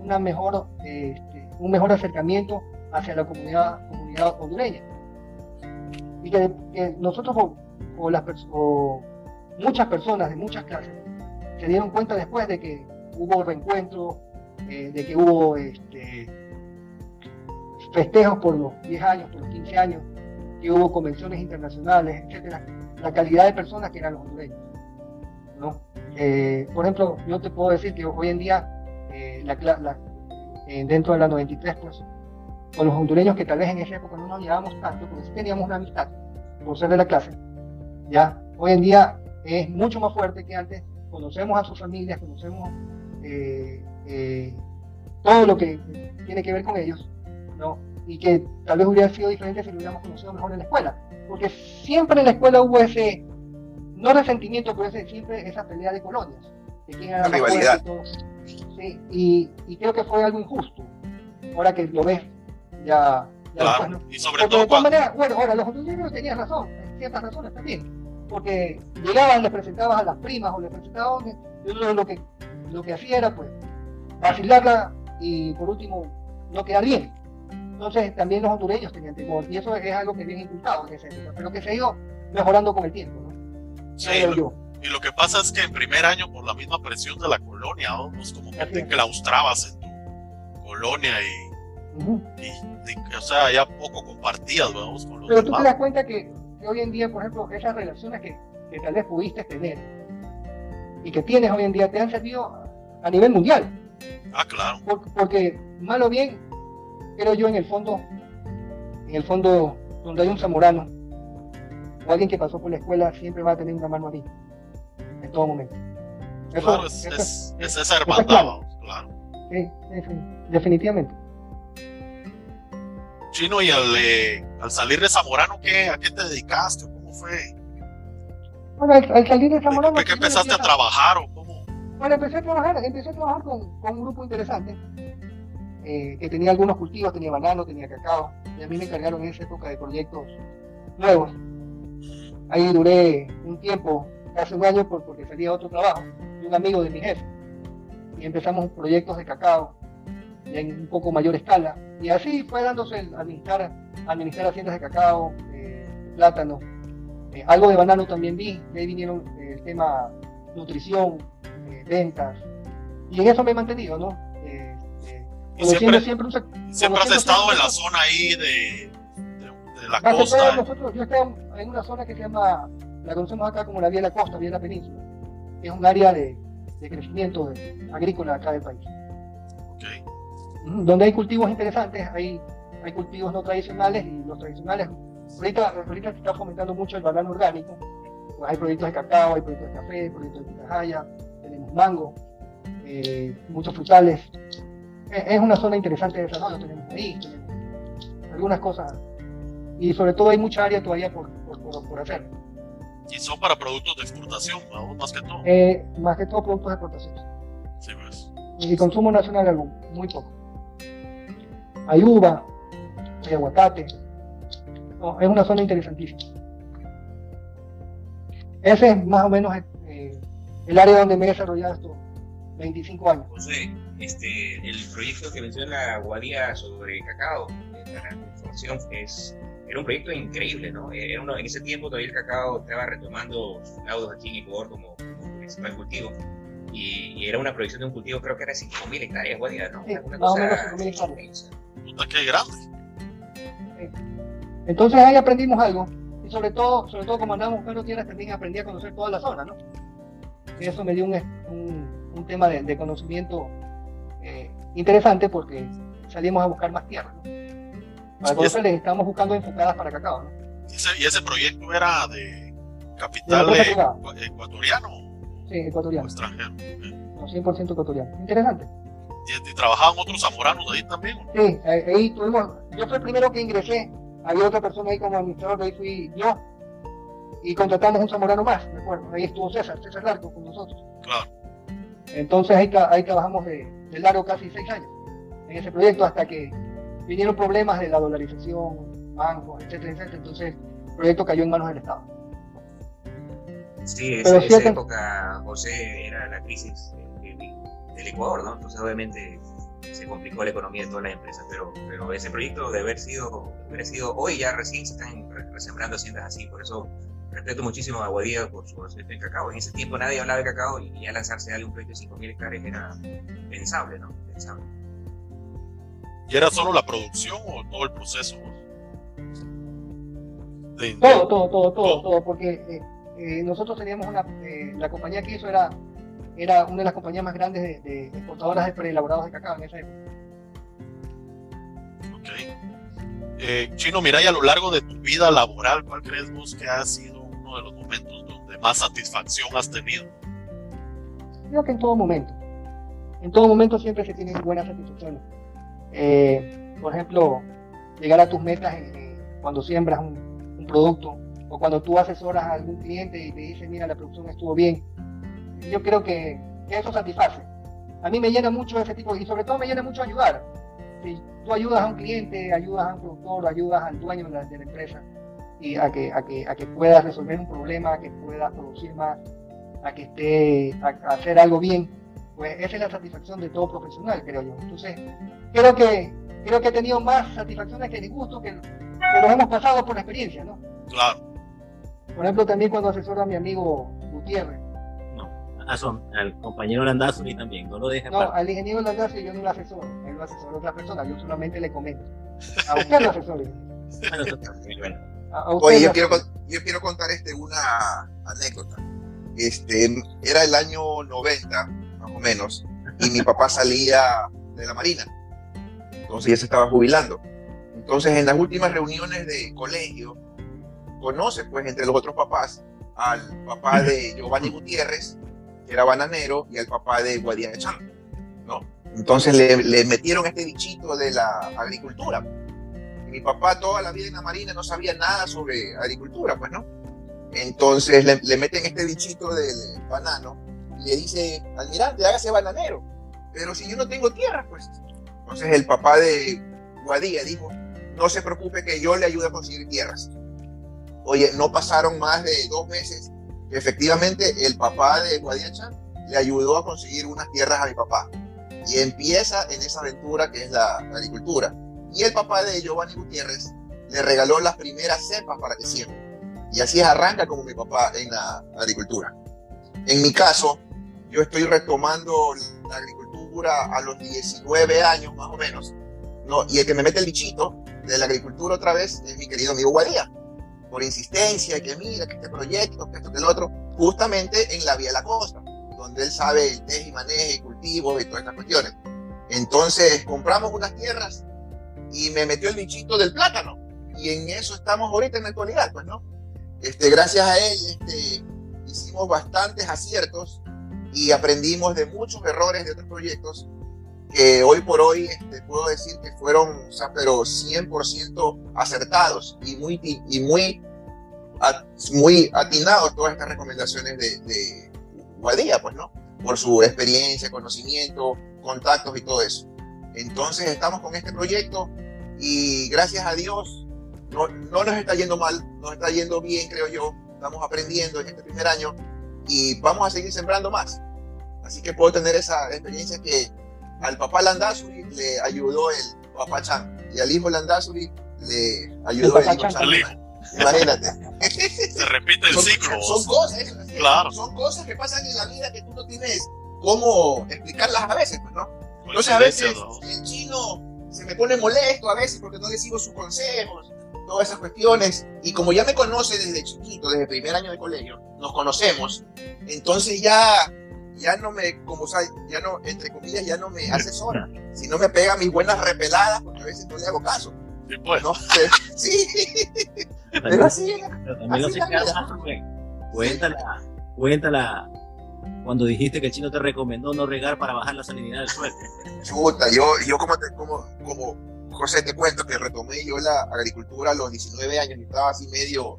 Speaker 2: una mejor, eh, este, un mejor acercamiento hacia la comunidad, comunidad hondureña. Y que, que nosotros o, o las pers- o muchas personas de muchas clases se dieron cuenta después de que hubo reencuentro, eh, de que hubo este, festejos por los 10 años, por los 15 años, que hubo convenciones internacionales, etcétera, la calidad de personas que eran los hondureños. ¿no? Eh, por ejemplo, yo te puedo decir que hoy en día, eh, dentro de la 93, pues, con los hondureños que tal vez en esa época no nos llevábamos tanto, porque sí teníamos una amistad por ser de la clase, ya, hoy en día es mucho más fuerte que antes, conocemos a sus familias, conocemos eh, eh, todo lo que tiene que ver con ellos, ¿no? Y que tal vez hubiera sido diferente si lo hubiéramos conocido mejor en la escuela, porque siempre en la escuela hubo ese, no resentimiento, pero ese, siempre esa pelea de colonias, de quién era más
Speaker 3: Rivalidad.
Speaker 2: fuerte y todo. Sí, y, y creo que fue algo injusto, ahora que lo ves ya, ya después, ¿no?
Speaker 1: Claro. Y sobre
Speaker 2: Porque
Speaker 1: todo
Speaker 2: de todas
Speaker 1: cuando.
Speaker 2: maneras, bueno, ahora los hondureños tenían razón, ciertas razones también, porque llegaban, les presentabas a las primas o les presentaban, y uno lo que, lo que hacía era pues vacilarla y por último no quedar bien. Entonces también los hondureños tenían temor y eso es algo que viene inculcado en esa época, pero que se ha ido mejorando con el tiempo, ¿no?
Speaker 1: Sí, lo-
Speaker 2: yo.
Speaker 1: Y lo que pasa es que en primer año, por la misma presión de la colonia, pues como que te enclaustrabas en tu colonia y,
Speaker 2: Ujú.
Speaker 1: y- y- o sea, ya poco compartías, vamos, con los
Speaker 2: Pero tú te
Speaker 1: demás.
Speaker 2: das cuenta que, que hoy en día, por ejemplo, esas relaciones que, que tal vez pudiste tener y que tienes hoy en día te han servido a nivel mundial.
Speaker 1: Ah, claro.
Speaker 2: Por- porque mal o bien, creo yo en el fondo, en el fondo donde hay un zamorano o alguien que pasó por la escuela siempre va a tener una mano ahí, en todo momento. Eso,
Speaker 1: Claro, es,
Speaker 2: eso
Speaker 1: es,
Speaker 2: es-
Speaker 1: es esa
Speaker 2: es
Speaker 1: hermandad,
Speaker 2: claro.
Speaker 1: claro.
Speaker 2: sí, definitivamente.
Speaker 1: Chino, y al, eh, al salir de Zamorano, ¿qué, ¿a qué te dedicaste? ¿Cómo fue?
Speaker 2: Bueno, al, al salir de
Speaker 1: ¿De
Speaker 2: Zamorano...
Speaker 1: qué, qué empezaste a trabajar o cómo?
Speaker 2: Bueno, empecé a trabajar, empecé a trabajar con, con un grupo interesante, eh, que tenía algunos cultivos, tenía banano, tenía cacao, y a mí me encargaron en esa época de proyectos nuevos. Ahí duré un tiempo, casi un año, por- porque salía otro trabajo, de un amigo de mi jefe, y empezamos proyectos de cacao, en un poco mayor escala, y así fue dándose el administrar, administrar haciendas de cacao, eh, plátano, eh, algo de banano también vi, de ahí vinieron eh, el tema nutrición, eh, ventas, y en eso me he mantenido, ¿no? Eh, eh,
Speaker 1: Y siempre,
Speaker 2: siempre un
Speaker 1: siempre has estado en la
Speaker 2: siempre-
Speaker 1: zona ahí de, de, de la costa.
Speaker 2: nosotros, yo estaba en una zona que se llama, la conocemos acá como la Vía de la Costa, Vía de la Península, es un área de, de crecimiento de- agrícola acá del país.
Speaker 1: Ok.
Speaker 2: Donde hay cultivos interesantes, hay, hay cultivos no tradicionales y los tradicionales. Ahorita, ahorita se está fomentando mucho el banano orgánico. Pues hay proyectos de cacao, hay proyectos de café, proyectos de pitahaya, tenemos mango, eh, muchos frutales. Es, es una zona interesante de desarrollo, tenemos ahí, tenemos algunas cosas. Y sobre todo hay mucha área todavía por, por, por- por hacer.
Speaker 1: Y son para productos de exportación, más que todo.
Speaker 2: Eh, más que todo productos de exportación.
Speaker 1: Sí, pues.
Speaker 2: y consumo nacional algo, muy poco. Hay uva, hay aguacate, No, es una zona interesantísima. Ese es más o menos eh, el área donde me he desarrollado estos 25 años.
Speaker 6: José, este, el proyecto que menciona Guadía sobre cacao, eh, la información, es, era un proyecto increíble, ¿no? Era uno, en ese tiempo todavía el cacao estaba retomando sus laudos aquí en Ecuador como, como principal cultivo. Y, y, era una producción de un cultivo, creo que era 5.000 hectáreas, Guadía, ¿no?
Speaker 2: Sí,
Speaker 6: Una
Speaker 2: más o
Speaker 6: cosa
Speaker 2: menos 5.000 hectáreas.
Speaker 1: Puta, qué grande.
Speaker 2: Entonces ahí aprendimos algo y sobre todo, sobre todo como andábamos buscando tierras también aprendí a conocer toda la zona, ¿no? Y eso me dio un, un, un tema de, de conocimiento eh, interesante porque salimos a buscar más tierra, ¿no? Para conocerles, estamos buscando enfocadas para cacao, ¿no?
Speaker 1: ¿Y ese, y ese proyecto era de capital ecuatoriano
Speaker 2: Sí,
Speaker 1: o extranjero?
Speaker 2: no, 100% ecuatoriano. Interesante.
Speaker 1: ¿Y, y trabajaban otros zamoranos ahí también?
Speaker 2: Sí, ahí, tuvimos, yo fui el primero que ingresé, había otra persona ahí como administrador, ahí fui yo, y contratamos un zamorano más, me acuerdo, ahí estuvo César, César Largo con nosotros.
Speaker 1: Claro.
Speaker 2: Entonces ahí, ahí trabajamos de, de largo casi seis años en ese proyecto hasta que vinieron problemas de la dolarización, bancos, etcétera, etcétera. Entonces el proyecto cayó en manos del Estado.
Speaker 6: Sí, esa, esa época, José, era la crisis del Ecuador, ¿no? Entonces, obviamente, se complicó la economía de todas las empresas, pero, pero ese proyecto de haber sido, haber sido hoy ya recién se están re- resembrando haciendas así, por eso respeto muchísimo a Guadía por su conocimiento en cacao. En ese tiempo nadie hablaba de cacao y ya lanzarse a un proyecto de 5.000 hectáreas era pensable, ¿no? Pensable.
Speaker 1: ¿Y era solo la producción o todo el proceso? De-
Speaker 2: Todo, todo, todo, todo, todo, porque eh, eh, nosotros teníamos una, eh, la compañía que hizo era, era una de las compañías más grandes de, de exportadoras de preelaborados de cacao en esa época.
Speaker 1: ok. Eh, Chino, mira, y a lo largo de tu vida laboral, ¿cuál crees vos que ha sido uno de los momentos donde más satisfacción has tenido?
Speaker 2: Creo que en todo momento. En todo momento siempre se tienen buenas satisfacciones. Eh, por ejemplo, llegar a tus metas en- en- cuando siembras un, un producto o cuando tú asesoras a algún cliente y te dice, mira, la producción estuvo bien. Yo creo que, eso satisface. A mí me llena mucho ese tipo, y sobre todo me llena mucho ayudar. Si tú ayudas a un cliente, ayudas a un productor, ayudas al dueño de la, de la empresa y a que, a, que, a que puedas resolver un problema, a que puedas producir más, a que esté, a, a hacer algo bien, pues esa es la satisfacción de todo profesional, creo yo. Entonces, creo que, creo que he tenido más satisfacciones que disgustos que, que los hemos pasado por la experiencia, ¿no?
Speaker 1: Claro,
Speaker 2: Por ejemplo, también cuando asesoro a mi amigo Gutiérrez,
Speaker 5: Son, al compañero Landazo y también, no lo deje
Speaker 2: no,
Speaker 5: aparte.
Speaker 2: al ingeniero Landazzi yo no lo asesoro, él lo asesora a otra persona, yo solamente le comento. A usted lo asesoro.
Speaker 5: Bueno,
Speaker 3: Oye, yo quiero, yo quiero contar este, una anécdota. Este, era el año 90, más o menos, y mi papá salía de la Marina. Entonces ya se estaba jubilando. Entonces, en las últimas reuniones de colegio, conoce, pues, entre los otros papás, al papá de Giovanni Gutiérrez, era bananero, y al papá de Guadiana Chan, ¿no? Entonces le, metieron este bichito de la agricultura. Mi papá toda la vida en la Marina no sabía nada sobre agricultura, pues, ¿no? Entonces le, le meten este bichito del banano y le dice, almirante, hágase bananero. Pero si yo no tengo tierra, pues. Entonces el papá de Guadía dijo, no se preocupe que yo le ayudo a conseguir tierras. Oye, no pasaron más de dos meses efectivamente el papá de Guadía Chan le ayudó a conseguir unas tierras a mi papá. Y empieza en esa aventura que es la agricultura. Y el papá de Giovanni Gutiérrez le regaló las primeras cepas para que siembre. Y así arranca como mi papá en la agricultura. En mi caso, yo estoy retomando la agricultura a los 19 años más o menos. ¿no? Y el que me mete el bichito de la agricultura otra vez es mi querido amigo Guadía. Por insistencia, que mira, que este proyecto, que esto, que el otro, justamente en la vía de la costa, donde él sabe el teje y maneje y cultivos y todas estas cuestiones. Entonces compramos unas tierras y me metió el bichito del plátano. Y en eso estamos ahorita en la actualidad, pues, ¿no? Este, gracias a él este, hicimos bastantes aciertos y aprendimos de muchos errores de otros proyectos que hoy por hoy este, puedo decir que fueron, o sea, pero 100% acertados y muy, y muy, muy atinados todas estas recomendaciones de, de Guadía, pues, ¿no? Por su experiencia, conocimiento, contactos y todo eso. Entonces estamos con este proyecto y gracias a Dios no, no nos está yendo mal, nos está yendo bien, creo yo. estamos aprendiendo en este primer año y vamos a seguir sembrando más. Así que puedo tener esa experiencia que al papá Landazuri le ayudó el papá Chan y al hijo Landazuri le ayudó el, hijo Chan. Imagínate.
Speaker 1: Se repite el ciclo.
Speaker 3: Son cosas, claro. son cosas que pasan en la vida que tú no tienes cómo explicarlas a veces, pues, ¿no? Entonces a veces el chino se me pone molesto a veces porque no le sigo sus consejos, todas esas cuestiones. Y como ya me conoce desde chiquito, desde el primer año de colegio, nos conocemos, entonces ya, ya no me, como sea, ya no, entre comillas, ya no me asesora, sino me pega mis buenas repeladas porque a veces no le hago caso.
Speaker 1: Sí, pues.
Speaker 3: ¿No? sí. Pero así,
Speaker 5: Pero también así Cuéntala, cuéntala cuando dijiste que el chino te recomendó no regar para bajar la salinidad del suelo.
Speaker 3: Chuta, yo, yo como, te, como, como José te cuento que retomé yo la agricultura a los 19 años y estaba así medio,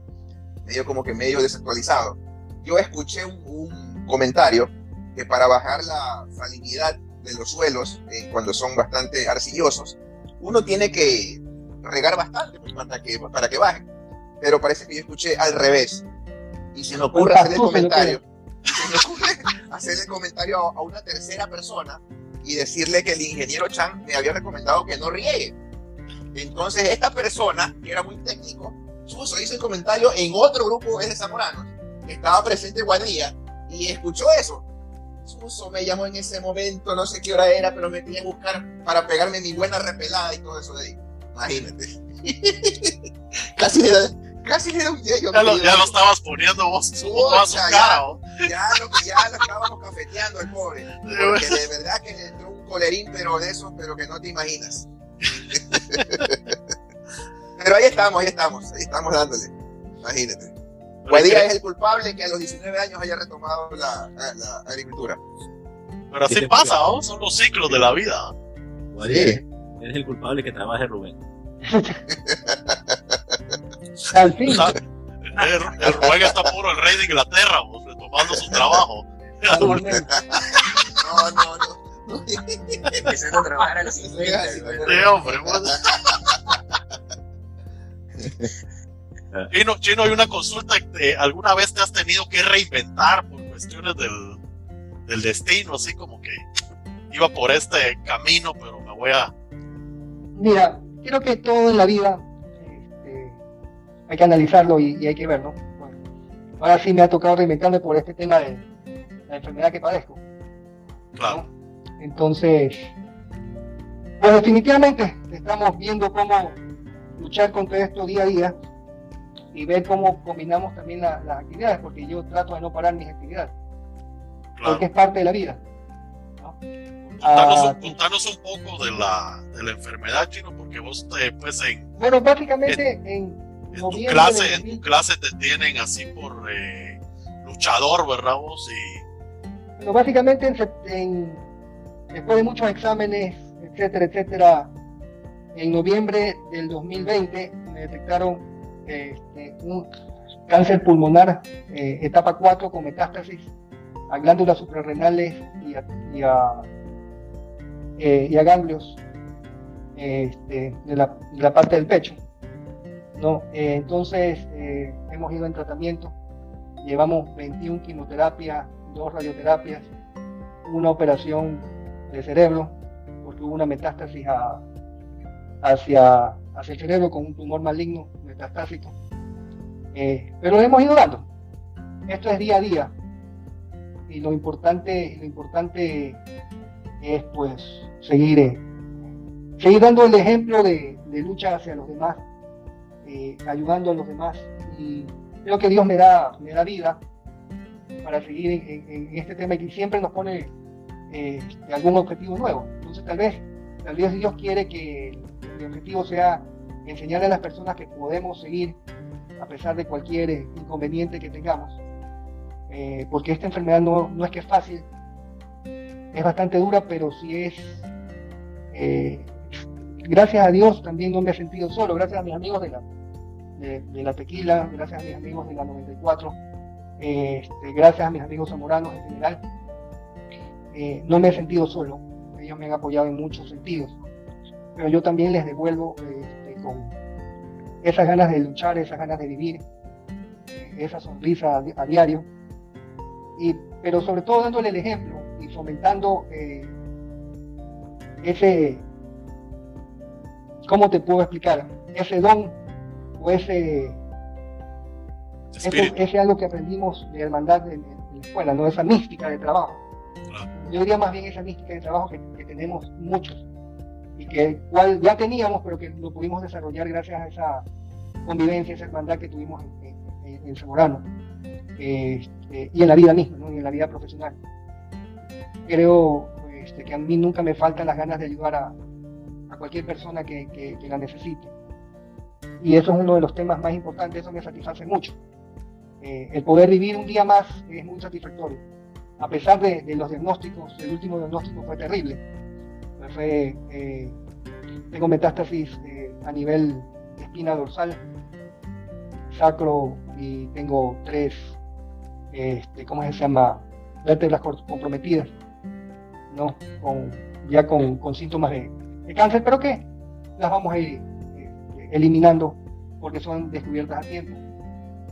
Speaker 3: medio como que medio desactualizado. Yo escuché un, comentario que para bajar la salinidad de los suelos, eh, cuando son bastante arcillosos, uno tiene que regar bastante pues, para, que, para que bajen. Pero parece que yo escuché al revés. Y se me ocurre hacer el comentario se me ocurre hacer el comentario a, una tercera persona y decirle que el ingeniero Chan me había recomendado que no riegue. Entonces esta persona, que era muy técnico, Suso hizo el comentario en otro grupo de zamoranos, que estaba presente en Guadilla, y escuchó eso. Suso me llamó en ese momento, no sé qué hora era, pero me tenía que buscar para pegarme mi buena repelada y todo eso de ahí. Imagínate. Casi le, casi le da un
Speaker 1: Ya, lo, ya lo estabas poniendo vos, su cara.
Speaker 3: Ya, lo, ya lo estábamos cafeteando el pobre. Porque de verdad que le entró un colerín, pero de esos, pero que no te imaginas. pero ahí estamos, ahí estamos, ahí estamos dándole. Imagínate. Guadilla es el culpable que a los 19 años haya retomado la, la, agricultura.
Speaker 1: Pero así pasa, ¿no? Son los ciclos de la vida.
Speaker 5: Guadilla, eres el culpable que trabaje Rubén.
Speaker 2: Al fin.
Speaker 1: el, el Rubén está puro el rey de Inglaterra, vos, retomando su trabajo.
Speaker 3: no, no, no.
Speaker 6: Empezando a trabajar a los 50. Sí,
Speaker 1: hombre. Chino, Chino, hay una consulta. Eh, ¿Alguna vez te has tenido que reinventar por cuestiones del, del destino? Así como que iba por este camino, pero me voy a.
Speaker 2: Mira, creo que todo en la vida hay que analizarlo y, hay que verlo. Bueno, ahora sí me ha tocado reinventarme por este tema de la enfermedad que padezco.
Speaker 1: Claro.
Speaker 2: Entonces, pues definitivamente estamos viendo cómo luchar contra esto día a día y ver cómo combinamos también las actividades, porque yo trato de no parar mis actividades, porque es parte de la vida.
Speaker 1: Ah, contanos, un, poco de la, de la enfermedad, Chino, porque vos te, pues en...
Speaker 2: Bueno, básicamente en,
Speaker 1: en tu clase, en tu clase te tienen así por eh, luchador, ¿verdad vos? Y...
Speaker 2: Bueno, básicamente después de muchos exámenes, etcétera, etcétera, en noviembre del 2020 me detectaron este, un cáncer pulmonar eh, etapa 4 con metástasis a glándulas suprarrenales y a, y a, eh, a ganglios este, de, la, de la parte del pecho. ¿no? Eh, entonces, hemos ido en tratamiento, llevamos 21 quimioterapias, dos radioterapias, una operación de cerebro, porque hubo una metástasis hacia, hacia el cerebro con un tumor maligno metastásico. Eh, pero hemos ido dando. Esto es día a día. Y lo importante, lo importante es pues seguir, seguir dando el ejemplo de, de lucha hacia los demás eh, ayudando a los demás. Y creo que Dios me da, me da vida para seguir en, este tema y que siempre nos pone eh, algún objetivo nuevo. Entonces tal vez, tal vez Dios quiere que el objetivo sea enseñarle a las personas que podemos seguir a pesar de cualquier inconveniente que tengamos. Eh, porque esta enfermedad no, no, es que es fácil, es bastante dura, pero sí es, gracias a Dios también no me he sentido solo, gracias a mis amigos de la, de, la tequila, gracias a mis amigos de la 94, este, gracias a mis amigos zamoranos en general, eh, no me he sentido solo, ellos me han apoyado en muchos sentidos, pero yo también les devuelvo este, con esas ganas de luchar, esas ganas de vivir, esa sonrisa a, diario, y, pero sobre todo dándole el ejemplo y fomentando eh, ese, ¿cómo te puedo explicar? Ese don o ese, ese, algo que aprendimos de hermandad en, la escuela, ¿no? esa mística de trabajo. Yo diría más bien esa mística de trabajo que, tenemos muchos que cual ya teníamos, pero que lo pudimos desarrollar gracias a esa convivencia, esa hermandad que tuvimos en, en, este, y en la vida misma, y en la vida profesional. Creo este, que a mí nunca me faltan las ganas de ayudar a, cualquier persona que, la necesite. Y eso es uno de los temas más importantes, eso me satisface mucho. Eh, el poder vivir un día más es muy satisfactorio. A pesar de, de los diagnósticos, el último diagnóstico fue terrible. Fue, eh, tengo metástasis eh, a nivel espina dorsal, sacro y tengo tres, este, ¿cómo se llama? Vértebras comprometidas, ¿no? Con, ya con, síntomas de, cáncer, pero que las vamos a ir eh, eliminando porque son descubiertas a tiempo.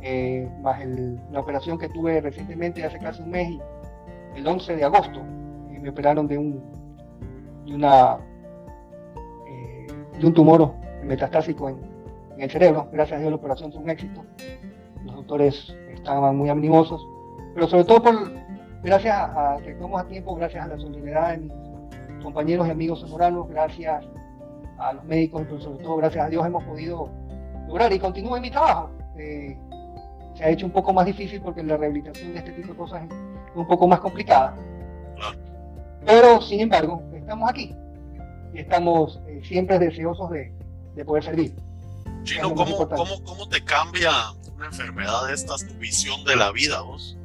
Speaker 2: Eh, más el, la operación que tuve recientemente hace casi un mes, y el 11 de agosto, me operaron de un, de una, de un tumor metastásico en, el cerebro. Gracias a Dios la operación fue un éxito. Los doctores estaban muy animosos, pero sobre todo por, gracias a, que tomamos a tiempo, gracias a la solidaridad de mis compañeros y amigos zamoranos, gracias a los médicos, pero sobre todo gracias a Dios hemos podido lograr y continúo en mi trabajo. Eh, se ha hecho un poco más difícil porque la rehabilitación de este tipo de cosas es un poco más complicada. Pero, sin embargo, estamos aquí estamos eh, siempre deseosos de, de poder servir.
Speaker 1: Chino, ¿cómo, cómo, cómo te cambia una enfermedad de estas tu visión de la vida vos?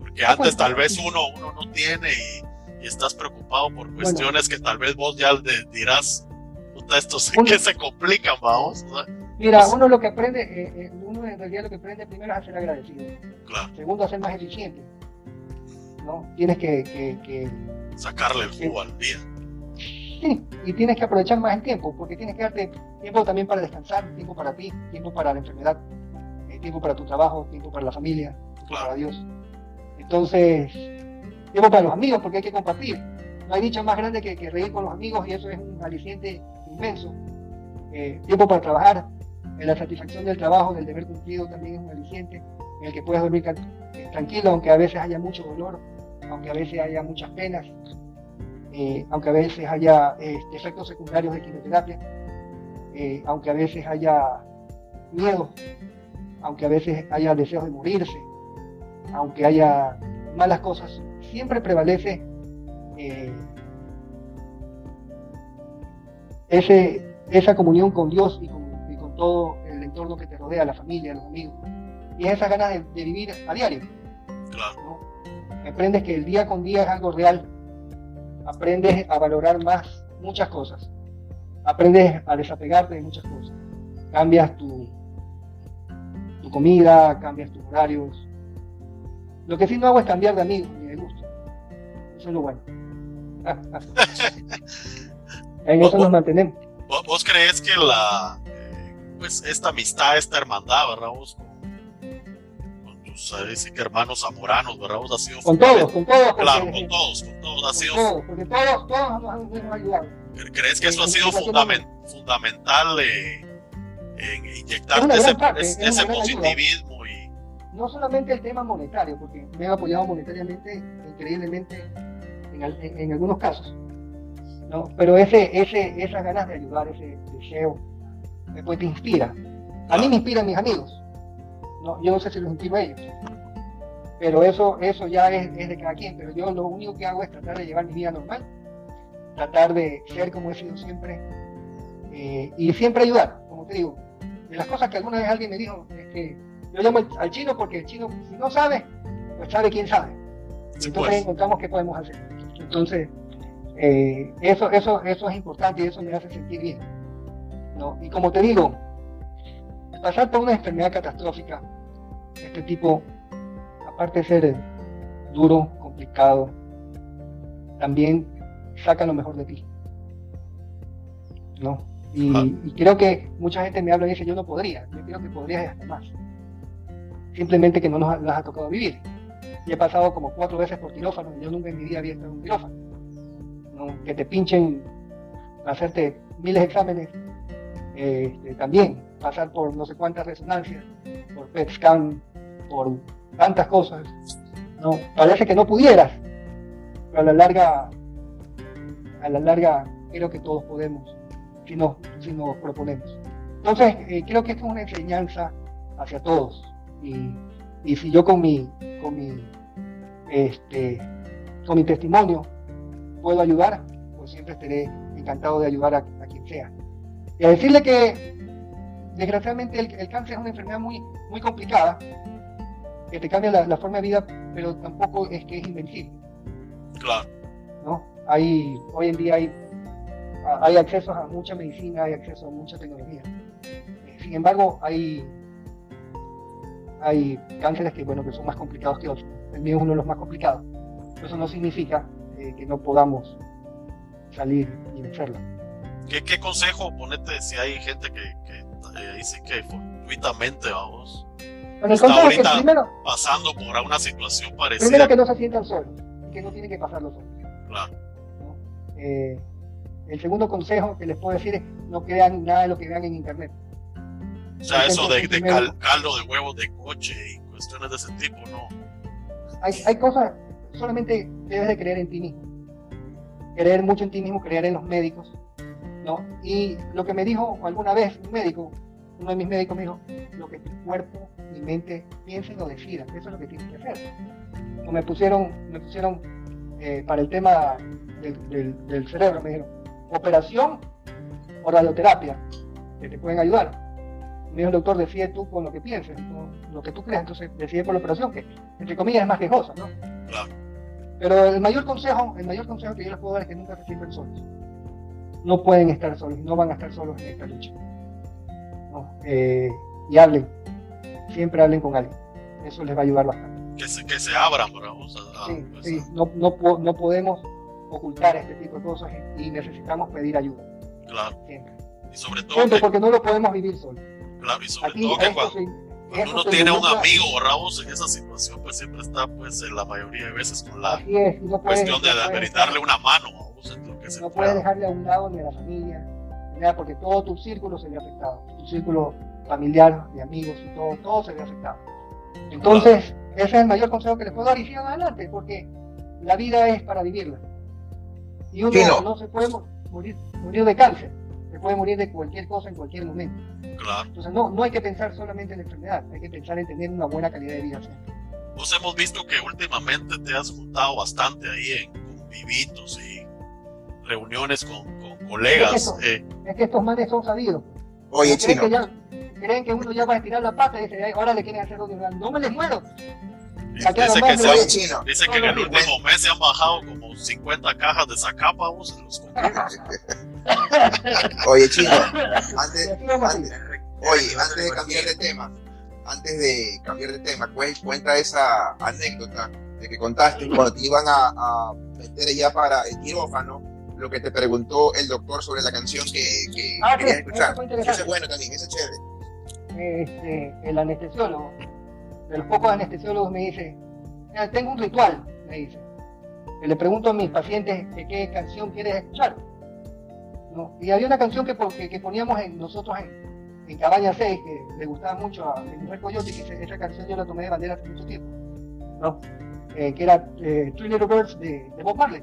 Speaker 1: Porque ah, antes pues, tal vez uno, uno no tiene y, estás preocupado por cuestiones que tal vez vos ya dirás, puta, estos que se complican, vamos.
Speaker 2: Mira, pues uno lo que aprende, eh, eh, uno en realidad lo que aprende primero es a ser agradecido. Claro. Segundo, a ser más eficiente. ¿no? Tienes que, que, que
Speaker 1: sacarle el jugo al día.
Speaker 2: Sí, y tienes que aprovechar más el tiempo, porque tienes que darte tiempo también para descansar, tiempo para ti, tiempo para la enfermedad, eh, tiempo para tu trabajo, tiempo para la familia, tiempo para Dios. Entonces, tiempo para los amigos, porque hay que compartir. No hay dicho más grande que, reír con los amigos y eso es un aliciente inmenso. Eh, tiempo para trabajar, en la satisfacción del trabajo, del deber cumplido también es un aliciente en el que puedes dormir eh, tranquilo, aunque a veces haya mucho dolor, aunque a veces haya muchas penas, eh, aunque a veces haya este, efectos secundarios de quimioterapia, eh, aunque a veces haya miedo, aunque a veces haya deseos de morirse, aunque haya malas cosas, siempre prevalece eh, ese, esa comunión con Dios y con, todo el entorno que te rodea, la familia, los amigos. Y esas ganas de, vivir a diario. Claro. Aprendes que el día con día es algo real aprendes a valorar más muchas cosas. Aprendes a desapegarte de muchas cosas. Cambias tu, tu comida, cambias tus horarios. Lo que sí no hago es cambiar de amigos ni de gusto. Eso es lo bueno. en eso nos mantenemos.
Speaker 1: ¿Vos crees que la, eh, pues esta amistad, esta hermandad, ¿verdad? Vos dice que hermanos zamoranos, ¿verdad? ha sido
Speaker 2: con todos, con todos.
Speaker 1: Claro, con todos, con todos. Ha sido,
Speaker 2: todos, porque todos, todos nos han ayudado.
Speaker 1: ¿Crees que eso ha sido fundament, fundamental eh, en inyectarte ese, parte, ese positivismo? Y...
Speaker 2: No solamente el tema monetario, porque me han apoyado monetariamente increíblemente en, en, en algunos casos, ¿no? pero ese, ese, esas ganas de ayudar, ese deseo, después te inspira. A mí me inspiran mis amigos yo no sé si inspiro a ellos. Pero eso, eso ya es, de cada quien. Pero yo lo único que hago es tratar de llevar mi vida normal, tratar de ser como he sido siempre eh, y siempre ayudar, como te digo. De las cosas que alguna vez alguien me dijo, es que yo llamo al, chino porque el chino, si no sabe, pues sabe quién sabe. Entonces pues. encontramos qué podemos hacer. Entonces, eh, eso, eso, eso es importante y eso me hace sentir bien. ¿no? Y como te digo, pasar por una enfermedad catastrófica este tipo, aparte de ser duro, complicado, también saca lo mejor de ti. ¿No? Y, creo que mucha gente me habla y dice, yo no podría, yo creo que podrías hasta más. simplemente que no nos ha tocado vivir. Y he pasado como cuatro veces por quirófano, yo nunca en mi vida había estado en un quirófano. ¿no? Que te pinchen, hacerte miles de exámenes, este, también pasar por no sé cuántas resonancias, por PET scan, por tantas cosas. No, parece que no pudieras, pero a la larga, a la larga creo que todos podemos, si nos, si nos proponemos. Entonces, eh, creo que esto es una enseñanza hacia todos. Y, y si yo con mi, con mi, este, con mi testimonio puedo ayudar, pues siempre estaré encantado de ayudar a, a quien sea. Y a decirle que desgraciadamente el, el, cáncer es una enfermedad muy, muy complicada, que te cambia la, la, forma de vida, pero tampoco es que es invencible.
Speaker 1: Claro.
Speaker 2: ¿no? Hay, hoy en día hay, hay acceso a mucha medicina, hay acceso a mucha tecnología. Sin embargo, hay, hay cánceres que, bueno, que son más complicados que otros. El mío es uno de los más complicados. Eso no significa eh, que no podamos salir y vencerlo.
Speaker 1: ¿Qué, ¿Qué, consejo ponete si hay gente que, que eh, dice que fortuitamente vamos
Speaker 2: bueno, está ahorita
Speaker 1: que primero, pasando por una situación parecida?
Speaker 2: Primero que no se sientan solos, que no tienen que pasarlo solos.
Speaker 1: Claro.
Speaker 2: ¿no? Eh, el segundo consejo que les puedo decir es no crean nada de lo que vean en internet.
Speaker 1: O sea, eso de, de cal, caldo de huevos de coche y cuestiones de ese tipo, no.
Speaker 2: Hay, hay cosas, solamente debes de creer en ti mismo. Creer mucho en ti mismo, creer en los médicos, ¿no? Y lo que me dijo alguna vez un médico, uno de mis médicos me dijo, lo que tu cuerpo y mente piensen o decidan, eso es lo que tienes que hacer. O me pusieron, me pusieron eh, para el tema del, del, del, cerebro, me dijeron, operación o radioterapia, que te pueden ayudar. Me dijo el doctor, decide tú con lo que pienses, con lo que tú creas, entonces decide por la operación, que entre comillas es más riesgosa, ¿no?
Speaker 1: Claro.
Speaker 2: Pero el mayor consejo, el mayor consejo que yo les puedo dar es que nunca se sientan solos no pueden estar solos, no van a estar solos en esta lucha. No, eh, y hablen, siempre hablen con alguien, eso les va a ayudar bastante.
Speaker 1: Que se, que se abran. O sea,
Speaker 2: sí,
Speaker 1: pues,
Speaker 2: sí, no, no, no, podemos ocultar este tipo de cosas y necesitamos pedir ayuda.
Speaker 1: Claro.
Speaker 2: Siempre.
Speaker 1: Y sobre todo.
Speaker 2: Siempre,
Speaker 1: que,
Speaker 2: porque no lo podemos vivir solos.
Speaker 1: claro, y sobre
Speaker 2: Aquí,
Speaker 1: todo que cuando,
Speaker 2: se-
Speaker 1: cuando uno tiene un amigo o Ramos en esa situación, pues siempre está, pues, en la mayoría de veces con la
Speaker 2: es, no
Speaker 1: cuestión de,
Speaker 2: no
Speaker 1: de
Speaker 2: puedes-
Speaker 1: brindarle una mano a vos en lo que se
Speaker 2: no puedes dejarle a un lado ni a la familia, ni nada, porque todo tu círculo se ve afectado. Tu círculo familiar, de amigos y todo, todo se ve afectado. Entonces, ese es el mayor consejo que les puedo dar y sigan adelante, porque la vida es para vivirla. Y uno
Speaker 3: Sí, no.
Speaker 2: no. se puede mo- morir, morir de cáncer, se puede morir de cualquier cosa en cualquier momento.
Speaker 1: Claro.
Speaker 2: Entonces, no, no hay que pensar solamente en la enfermedad, hay que pensar en tener una buena calidad de vida siempre.
Speaker 1: Pues hemos visto que últimamente te has juntado bastante ahí en con vivitos y reuniones con, con colegas.
Speaker 2: Eso.
Speaker 1: eh,
Speaker 2: Es que estos manes son sabidos.
Speaker 3: Oye,
Speaker 2: creen
Speaker 3: chino,
Speaker 2: que, ya, creen que uno ya va a estirar la pata y dice, "Ay, ahora le quieren hacer odio. No me les muero.
Speaker 1: dice que, se
Speaker 3: oye,
Speaker 1: han-
Speaker 3: chino.
Speaker 1: dice que en el último mes se han bajado como 50 cajas de Zacapa vos, en los.
Speaker 3: Oye, chino,
Speaker 2: Y
Speaker 3: antes, antes, oye, antes de cambiar de tema, antes de cambiar de tema, cuen- cuenta esa anécdota de que contaste cuando te iban a, a meter ya para el quirófano, lo que te preguntó el doctor sobre la canción que, que
Speaker 2: Ah,
Speaker 3: querías
Speaker 2: sí,
Speaker 3: escuchar.
Speaker 2: eso
Speaker 3: es bueno también, eso es chévere.
Speaker 2: este, el anestesiólogo, de los pocos anestesiólogos me dice, "Mira, tengo un ritual, me dice. Que le pregunto a mis pacientes que qué canción quieres escuchar. ¿No? Y había una canción que, que, que poníamos en, nosotros en, en Cabaña 6, que le gustaba mucho a mi mujer Coyote, que esa canción yo la tomé de bandera hace mucho tiempo, ¿no? Eh, que era eh, Three Little Birds de, de Bob Marley.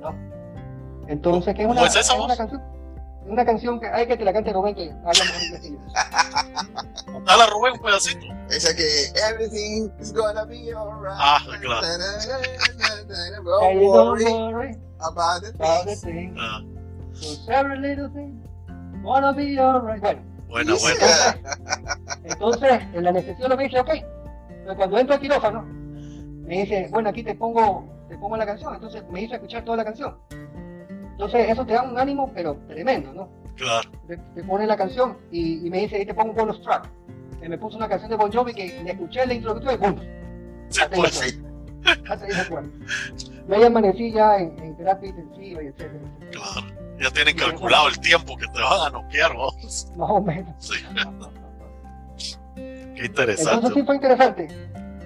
Speaker 2: ¿no? Entonces, que es
Speaker 1: ¿Cómo
Speaker 2: una,
Speaker 1: es esa
Speaker 2: es una canción, una canción que hay que te la cante Rubén, que habla mejor inglés que yo.
Speaker 1: Dale a Rubén un pedacito.
Speaker 3: Esa que everything is gonna be alright.
Speaker 1: Ah, claro.
Speaker 3: Don't worry
Speaker 2: worry
Speaker 3: about the
Speaker 2: about the
Speaker 3: things.
Speaker 2: Things. Cause every little thing wanna be alright. Bueno,
Speaker 1: buena.
Speaker 2: entonces el anestesiólogo me dice, ok. Pero cuando entro al quirófano, me dice, bueno, aquí te pongo, te pongo la canción. Entonces me hizo escuchar toda la canción. Entonces eso te da un ánimo, pero tremendo, ¿no?
Speaker 1: Claro.
Speaker 2: Te, te pone la canción y, y me dice, ahí te pongo un bonus track. Y me puso una canción de Bon Jovi que le escuché la introducción y ¡pum!
Speaker 1: Sí,
Speaker 2: Hasta ahí
Speaker 1: pues,
Speaker 2: me acuerdo. Hasta ahí me acuerdo. Y ahí amanecí ya en, en terapia intensiva y etcétera.
Speaker 1: claro. Ya tienen calculado el tiempo que te van a noquear vos.
Speaker 2: Más o menos.
Speaker 1: Sí. Qué interesante.
Speaker 2: Entonces sí fue interesante.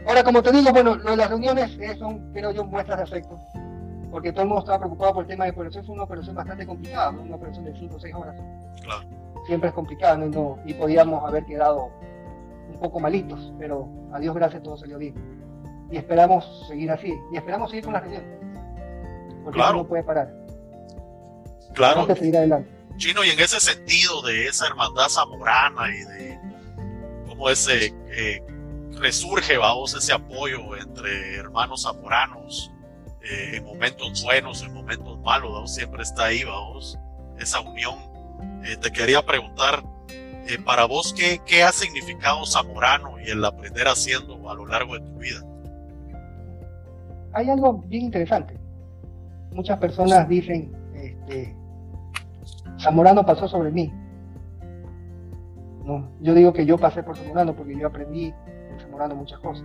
Speaker 2: Ahora, como te digo, bueno, lo de las reuniones son, creo yo, muestras de afecto. Porque todo el mundo estaba preocupado por el tema de operación. Fue una operación bastante complicada, ¿no? una operación de 5 o 6 horas.
Speaker 1: Claro.
Speaker 2: Siempre es complicada, ¿no? Y no- y podíamos haber quedado un poco malitos, pero a Dios gracias todo salió bien. Y esperamos seguir así. Y esperamos seguir con la reunión. Porque
Speaker 1: Claro.
Speaker 2: no puede parar.
Speaker 1: Claro,
Speaker 2: que seguir adelante.
Speaker 1: Chino, y en ese sentido de esa hermandad zamorana y de cómo ese eh, resurge, vamos, ese apoyo entre hermanos zamoranos eh, en momentos buenos, en momentos malos, vamos, siempre está ahí, vamos, esa unión. Eh, te quería preguntar, eh, para vos, ¿qué, ¿qué ha significado zamorano y el aprender haciendo a lo largo de tu vida?
Speaker 2: hay algo bien interesante. Muchas personas dicen, este, Zamorano pasó sobre mí. Yo digo que yo pasé por Zamorano porque yo aprendí en Zamorano muchas cosas.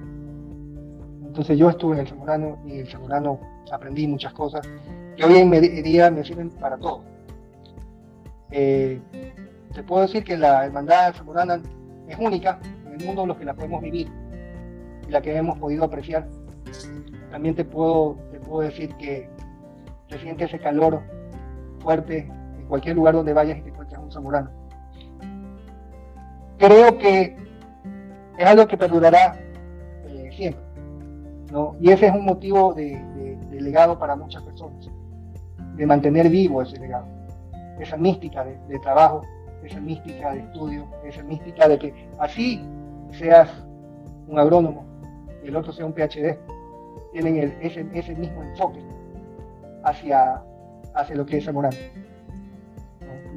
Speaker 2: Entonces yo estuve en el Zamorano y en el Zamorano aprendí muchas cosas que hoy en día me sirven para todo. Eh, te puedo decir que la hermandad zamorana es única en el mundo los que la podemos vivir y la que hemos podido apreciar también te puedo, te puedo decir que se siente ese calor fuerte cualquier lugar donde vayas y te encuentres un zamorano. Creo que es algo que perdurará eh, siempre, ¿no? Y ese es un motivo de, legado para muchas personas, de mantener vivo ese legado, esa mística de, trabajo, esa mística de estudio, esa mística de que así seas un agrónomo y el otro sea un PhD, tienen ese mismo enfoque hacia, hacia lo que es Zamorano.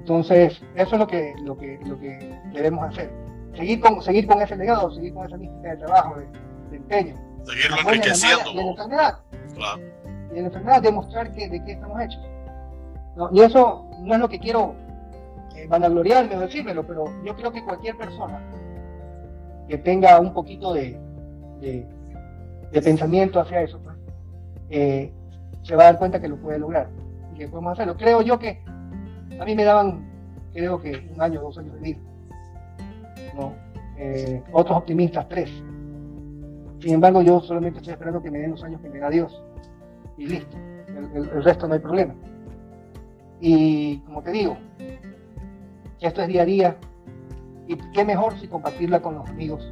Speaker 2: Entonces, eso es lo que, lo que, lo que debemos hacer. Seguir con, seguir con ese legado, seguir con esa mística de trabajo, de, de empeño.
Speaker 1: Seguirlo enriqueciendo,
Speaker 2: y en la enfermedad.
Speaker 1: Claro,
Speaker 2: Y en la enfermedad demostrar que, de qué estamos hechos. ¿no? Y eso no es lo que quiero eh, vanagloriarme o decírmelo, pero yo creo que cualquier persona que tenga un poquito de, de, de pensamiento hacia eso, pues, eh, se va a dar cuenta que lo puede lograr y que podemos hacerlo. Creo yo que a mí me daban, creo que un año, dos años de vida. ¿no? Eh, otros optimistas, tres. Sin embargo, yo solamente estoy esperando que me den los años que me da Dios. Y listo. El, resto no hay problema. Y como te digo, esto es día a día. Y qué mejor si compartirla con los amigos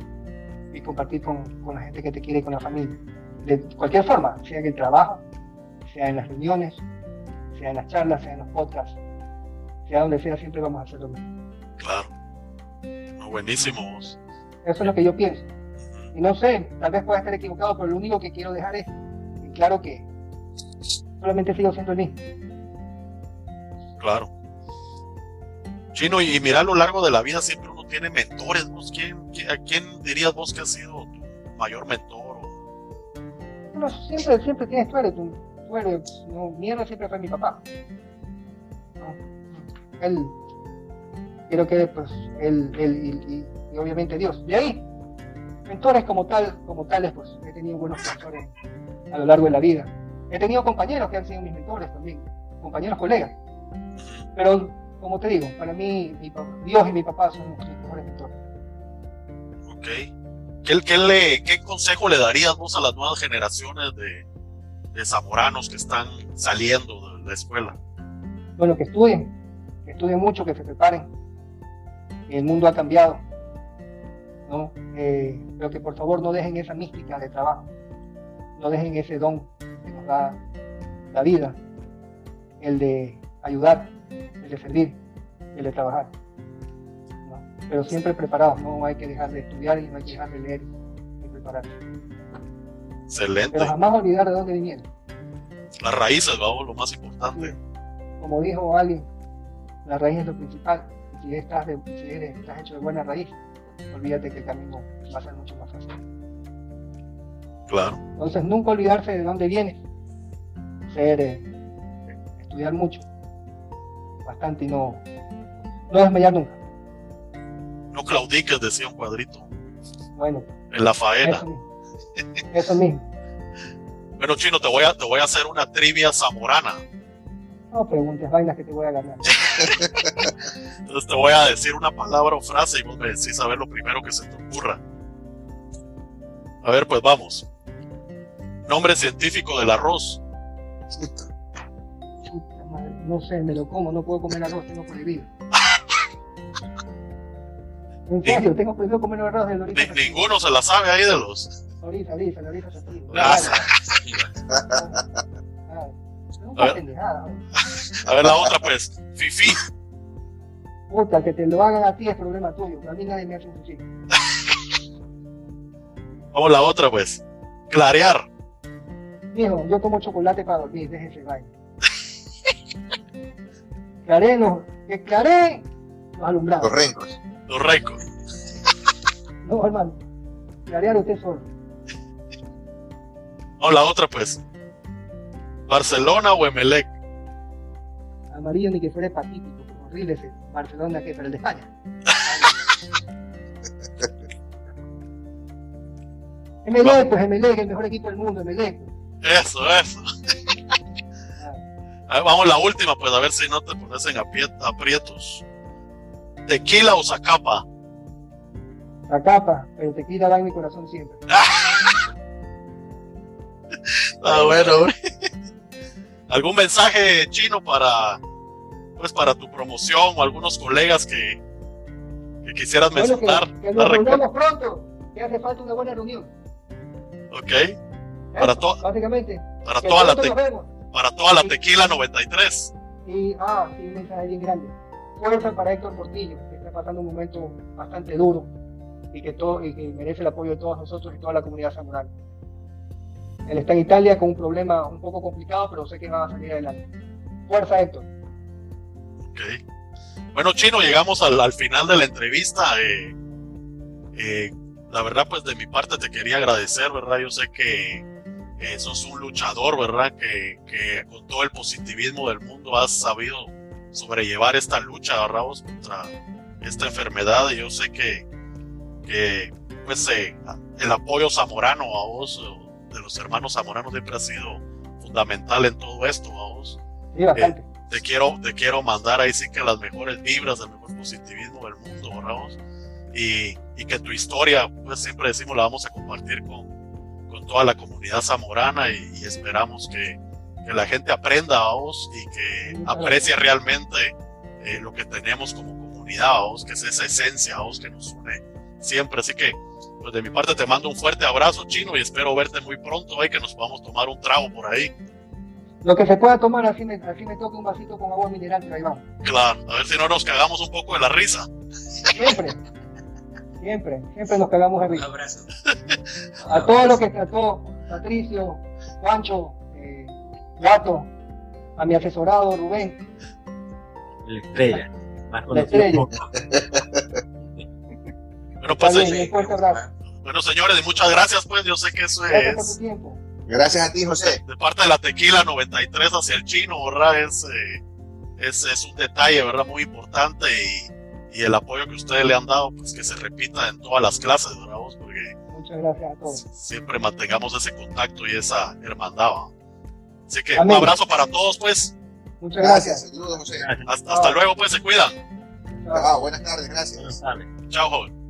Speaker 2: y compartir con, con la gente que te quiere y con la familia. De cualquier forma, sea en el trabajo, sea en las reuniones, sea en las charlas, sea en los podcasts, sea donde sea, siempre vamos a hacer lo mismo.
Speaker 1: claro. No, buenísimo.
Speaker 2: Eso es lo que yo pienso. Y no sé, tal vez pueda estar equivocado, pero lo único que quiero dejar es claro que solamente sigo siendo el mismo.
Speaker 1: Claro. Chino, y mira, a lo largo de la vida siempre uno tiene mentores. ¿vos? ¿Quién, ¿A quién dirías vos que ha sido tu mayor mentor? o-
Speaker 2: Uno siempre, siempre tienes tu héroe, tu, tu héroe, mi héroe siempre fue mi papá. Él, creo que pues, él, él y, y- y obviamente Dios. De ahí, mentores como tal, como tales, pues he tenido buenos mentores a lo largo de la vida. He tenido compañeros que han sido mis mentores también, compañeros colegas. Pero, como te digo, para mí, mi papá- Dios y mi papá son mis mejores mentores.
Speaker 1: Ok. ¿Qué, qué le, ¿Qué consejo le darías vos a las nuevas generaciones de, de zamoranos que están saliendo de la escuela?
Speaker 2: bueno, que estudien, estudien mucho, que se preparen. El mundo ha cambiado, ¿no? Eh, pero que por favor no dejen esa mística de trabajo, no dejen ese don que nos da la vida, el de ayudar, el de servir, el de trabajar. ¿no? Pero siempre preparados, no hay que dejar de estudiar y no hay que dejar de leer y prepararse.
Speaker 1: Excelente.
Speaker 2: Pero jamás olvidar de dónde vinieron.
Speaker 1: Las raíces, vamos, lo más importante.
Speaker 2: como dijo alguien, la raíz es lo principal. Si estás, de- si eres- estás hecho de buena raíz, olvídate que el camino va a ser mucho más fácil.
Speaker 1: Claro.
Speaker 2: Entonces, nunca olvidarse de dónde vienes. Ser, eh, estudiar mucho, bastante y no, no desmayar nunca.
Speaker 1: No claudiques, decía un cuadrito.
Speaker 2: Bueno,
Speaker 1: En la faena.
Speaker 2: eso mismo. Eso mismo.
Speaker 1: Bueno, Chino, te voy a, te voy a hacer una trivia zamorana.
Speaker 2: No preguntes vainas que te voy a ganar.
Speaker 1: Entonces te voy a decir una palabra o frase y vos me decís a ver lo primero que se te ocurra. A ver, pues vamos. Nombre científico del arroz.
Speaker 3: Chuta.
Speaker 2: Chuta madre, No sé, me lo como, no puedo comer arroz, tengo prohibido. En serio, tengo prohibido comer arroz de
Speaker 1: Ni- ninguno se la sabe ahí de los.
Speaker 2: Lorita, Lorita, Lorita
Speaker 1: A ver.
Speaker 2: pendejada. ¿no?
Speaker 1: A ver la otra, pues. Fifi.
Speaker 2: Puta, que te lo hagan a ti es problema tuyo. A mí nadie me hace un chico.
Speaker 1: Vamos la otra, pues. Clarear.
Speaker 2: Mijo, yo tomo chocolate para dormir, déjese vaina. Claré, no, que claré los alumbrados.
Speaker 3: Los rencos.
Speaker 1: Los recos.
Speaker 2: No, hermano. Clarear usted solo.
Speaker 1: Vamos la otra, pues. Barcelona o Emelec.
Speaker 2: Amarillo ni que fuera porque horrible ese Barcelona que pero el de España. Emelec, pues Emelec, el mejor equipo del mundo, Emelec.
Speaker 1: Eso, eso. A ver, vamos la última, pues a ver si no te pones en aprietos. Tequila o Zacapa.
Speaker 2: La capa, pero tequila va en mi corazón siempre.
Speaker 1: Ah, bueno. güey. ¿Algún mensaje chino para, pues, para tu promoción o algunos colegas que, que quisieras
Speaker 2: Bueno,
Speaker 1: mencionar?
Speaker 2: que nos reunamos pronto, que hace falta una buena reunión.
Speaker 1: ok. Para to-
Speaker 2: Básicamente.
Speaker 1: Para toda, la para toda la tequila 93.
Speaker 2: Y, ah, sí, un mensaje bien grande. Fuerza para Héctor Portillo, que está pasando un momento bastante duro y que, todo, y que merece el apoyo de todos nosotros y toda la comunidad zamorana. Él está en Italia con un problema un poco complicado, pero sé que va a salir adelante. Fuerza, Héctor.
Speaker 1: Ok. Bueno, Chino, llegamos al, al final de la entrevista. eh, eh, la verdad, pues de mi parte te quería agradecer, ¿verdad? Yo sé que eh, sos un luchador, ¿verdad? Que, que con todo el positivismo del mundo has sabido sobrellevar esta lucha, ¿verdad? Vos, contra esta enfermedad. Y yo sé que, que pues, eh, el apoyo zamorano a vos, de los hermanos zamoranos, siempre ha sido fundamental en todo esto, a vos
Speaker 2: Sí, bastante.
Speaker 1: te quiero, te quiero mandar ahí sí que las mejores vibras, el mejor positivismo del mundo, vos? Y, y que tu historia, pues siempre decimos, la vamos a compartir con, con toda la comunidad zamorana y, y esperamos que, que la gente aprenda a vos y que aprecie realmente eh, lo que tenemos como comunidad, vos, que es esa esencia, vos, que nos une siempre. Así que, pues de mi parte te mando un fuerte abrazo, Chino, y espero verte muy pronto, y que nos podamos tomar un trago por ahí.
Speaker 2: Lo que se pueda tomar, así me, así me toca un vasito con agua mineral, pero ahí vamos.
Speaker 1: Claro, a ver si no nos cagamos un poco de la risa.
Speaker 2: Siempre. siempre, siempre nos cagamos de
Speaker 6: Un
Speaker 2: risa.
Speaker 6: abrazo.
Speaker 2: A todos los que trató, Patricio, Juancho, eh, Gato, a mi asesorado Rubén,
Speaker 5: La estrella. Más
Speaker 2: La estrella.
Speaker 5: como-
Speaker 1: Bueno, pues,
Speaker 2: bien.
Speaker 1: eh, bueno, señores, muchas gracias, pues. Yo sé que eso
Speaker 2: gracias por
Speaker 1: es
Speaker 2: tu.
Speaker 3: Gracias a ti, José.
Speaker 1: de parte de la tequila 93 hacia el chino, ¿verdad? Es, eh, es, es un detalle, ¿verdad? Muy importante y, y el apoyo que ustedes le han dado, pues que se repita en todas las clases, ¿verdad? vos? Porque
Speaker 2: Muchas gracias a todos.
Speaker 1: siempre mantengamos ese contacto y esa hermandad. ¿va? Así que
Speaker 2: Amén.
Speaker 1: un abrazo para todos, pues.
Speaker 2: Muchas
Speaker 3: Gracias. Saludos, José.
Speaker 1: Hasta, hasta luego, pues. Se cuidan.
Speaker 2: Chao.
Speaker 3: Ah, buenas tardes, gracias.
Speaker 5: Sabe.
Speaker 1: Chao, joven.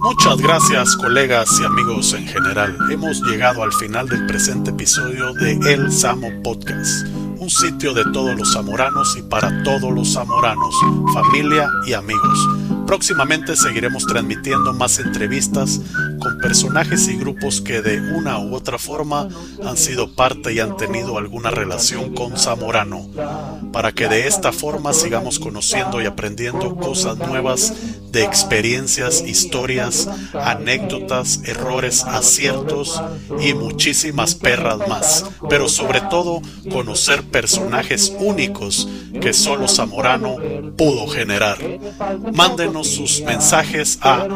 Speaker 1: Muchas gracias colegas y amigos en general. Hemos llegado al final del presente episodio de El Samo Podcast, un sitio de todos los zamoranos y para todos los zamoranos, familia y amigos. Próximamente seguiremos transmitiendo más entrevistas con personajes y grupos que de una u otra forma han sido parte y han tenido alguna relación con Zamorano, para que de esta forma sigamos conociendo y aprendiendo cosas nuevas de experiencias, historias, anécdotas, errores, aciertos y muchísimas perras más. Pero sobre todo conocer personajes únicos que solo Zamorano pudo generar. Mándenos sus mensajes a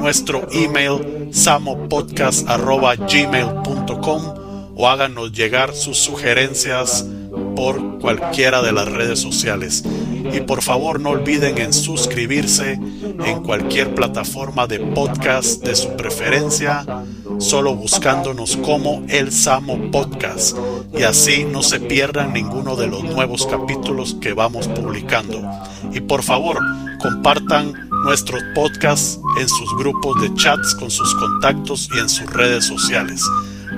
Speaker 1: nuestro email samopodcast.gmail.com o háganos llegar sus sugerencias por cualquiera de las redes sociales. Y por favor no olviden en suscribirse en cualquier plataforma de podcast de su preferencia, solo buscándonos como El Samo Podcast y así no se pierdan ninguno de los nuevos capítulos que vamos publicando. Y por favor, compartan nuestros podcasts en sus grupos de chats con sus contactos y en sus redes sociales.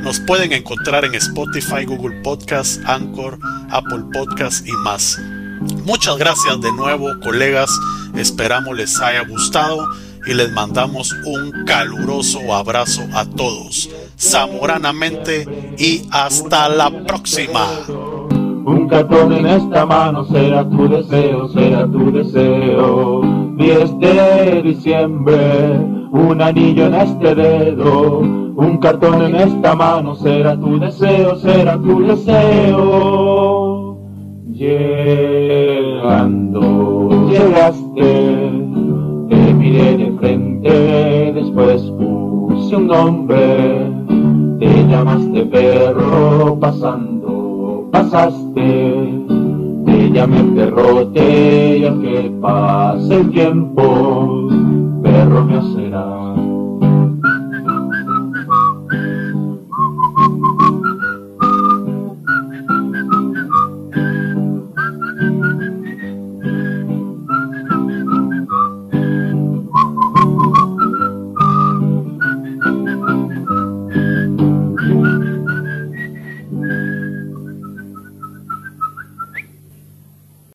Speaker 1: Nos pueden encontrar en Spotify, Google Podcasts, Anchor, Apple Podcasts y más. Muchas gracias de nuevo, colegas. Esperamos les haya gustado y les mandamos un caluroso abrazo a todos. Zamoranamente y hasta la próxima.
Speaker 7: Un cartón en esta mano será tu deseo, será tu deseo. 10 de diciembre, un anillo en este dedo. Un cartón en esta mano será tu deseo, será tu deseo. Llegando, llegaste, te miré de frente, después puse un nombre. Te llamaste perro pasando, pasaste. Te llamé perrote y aunque pase el tiempo, perro me será.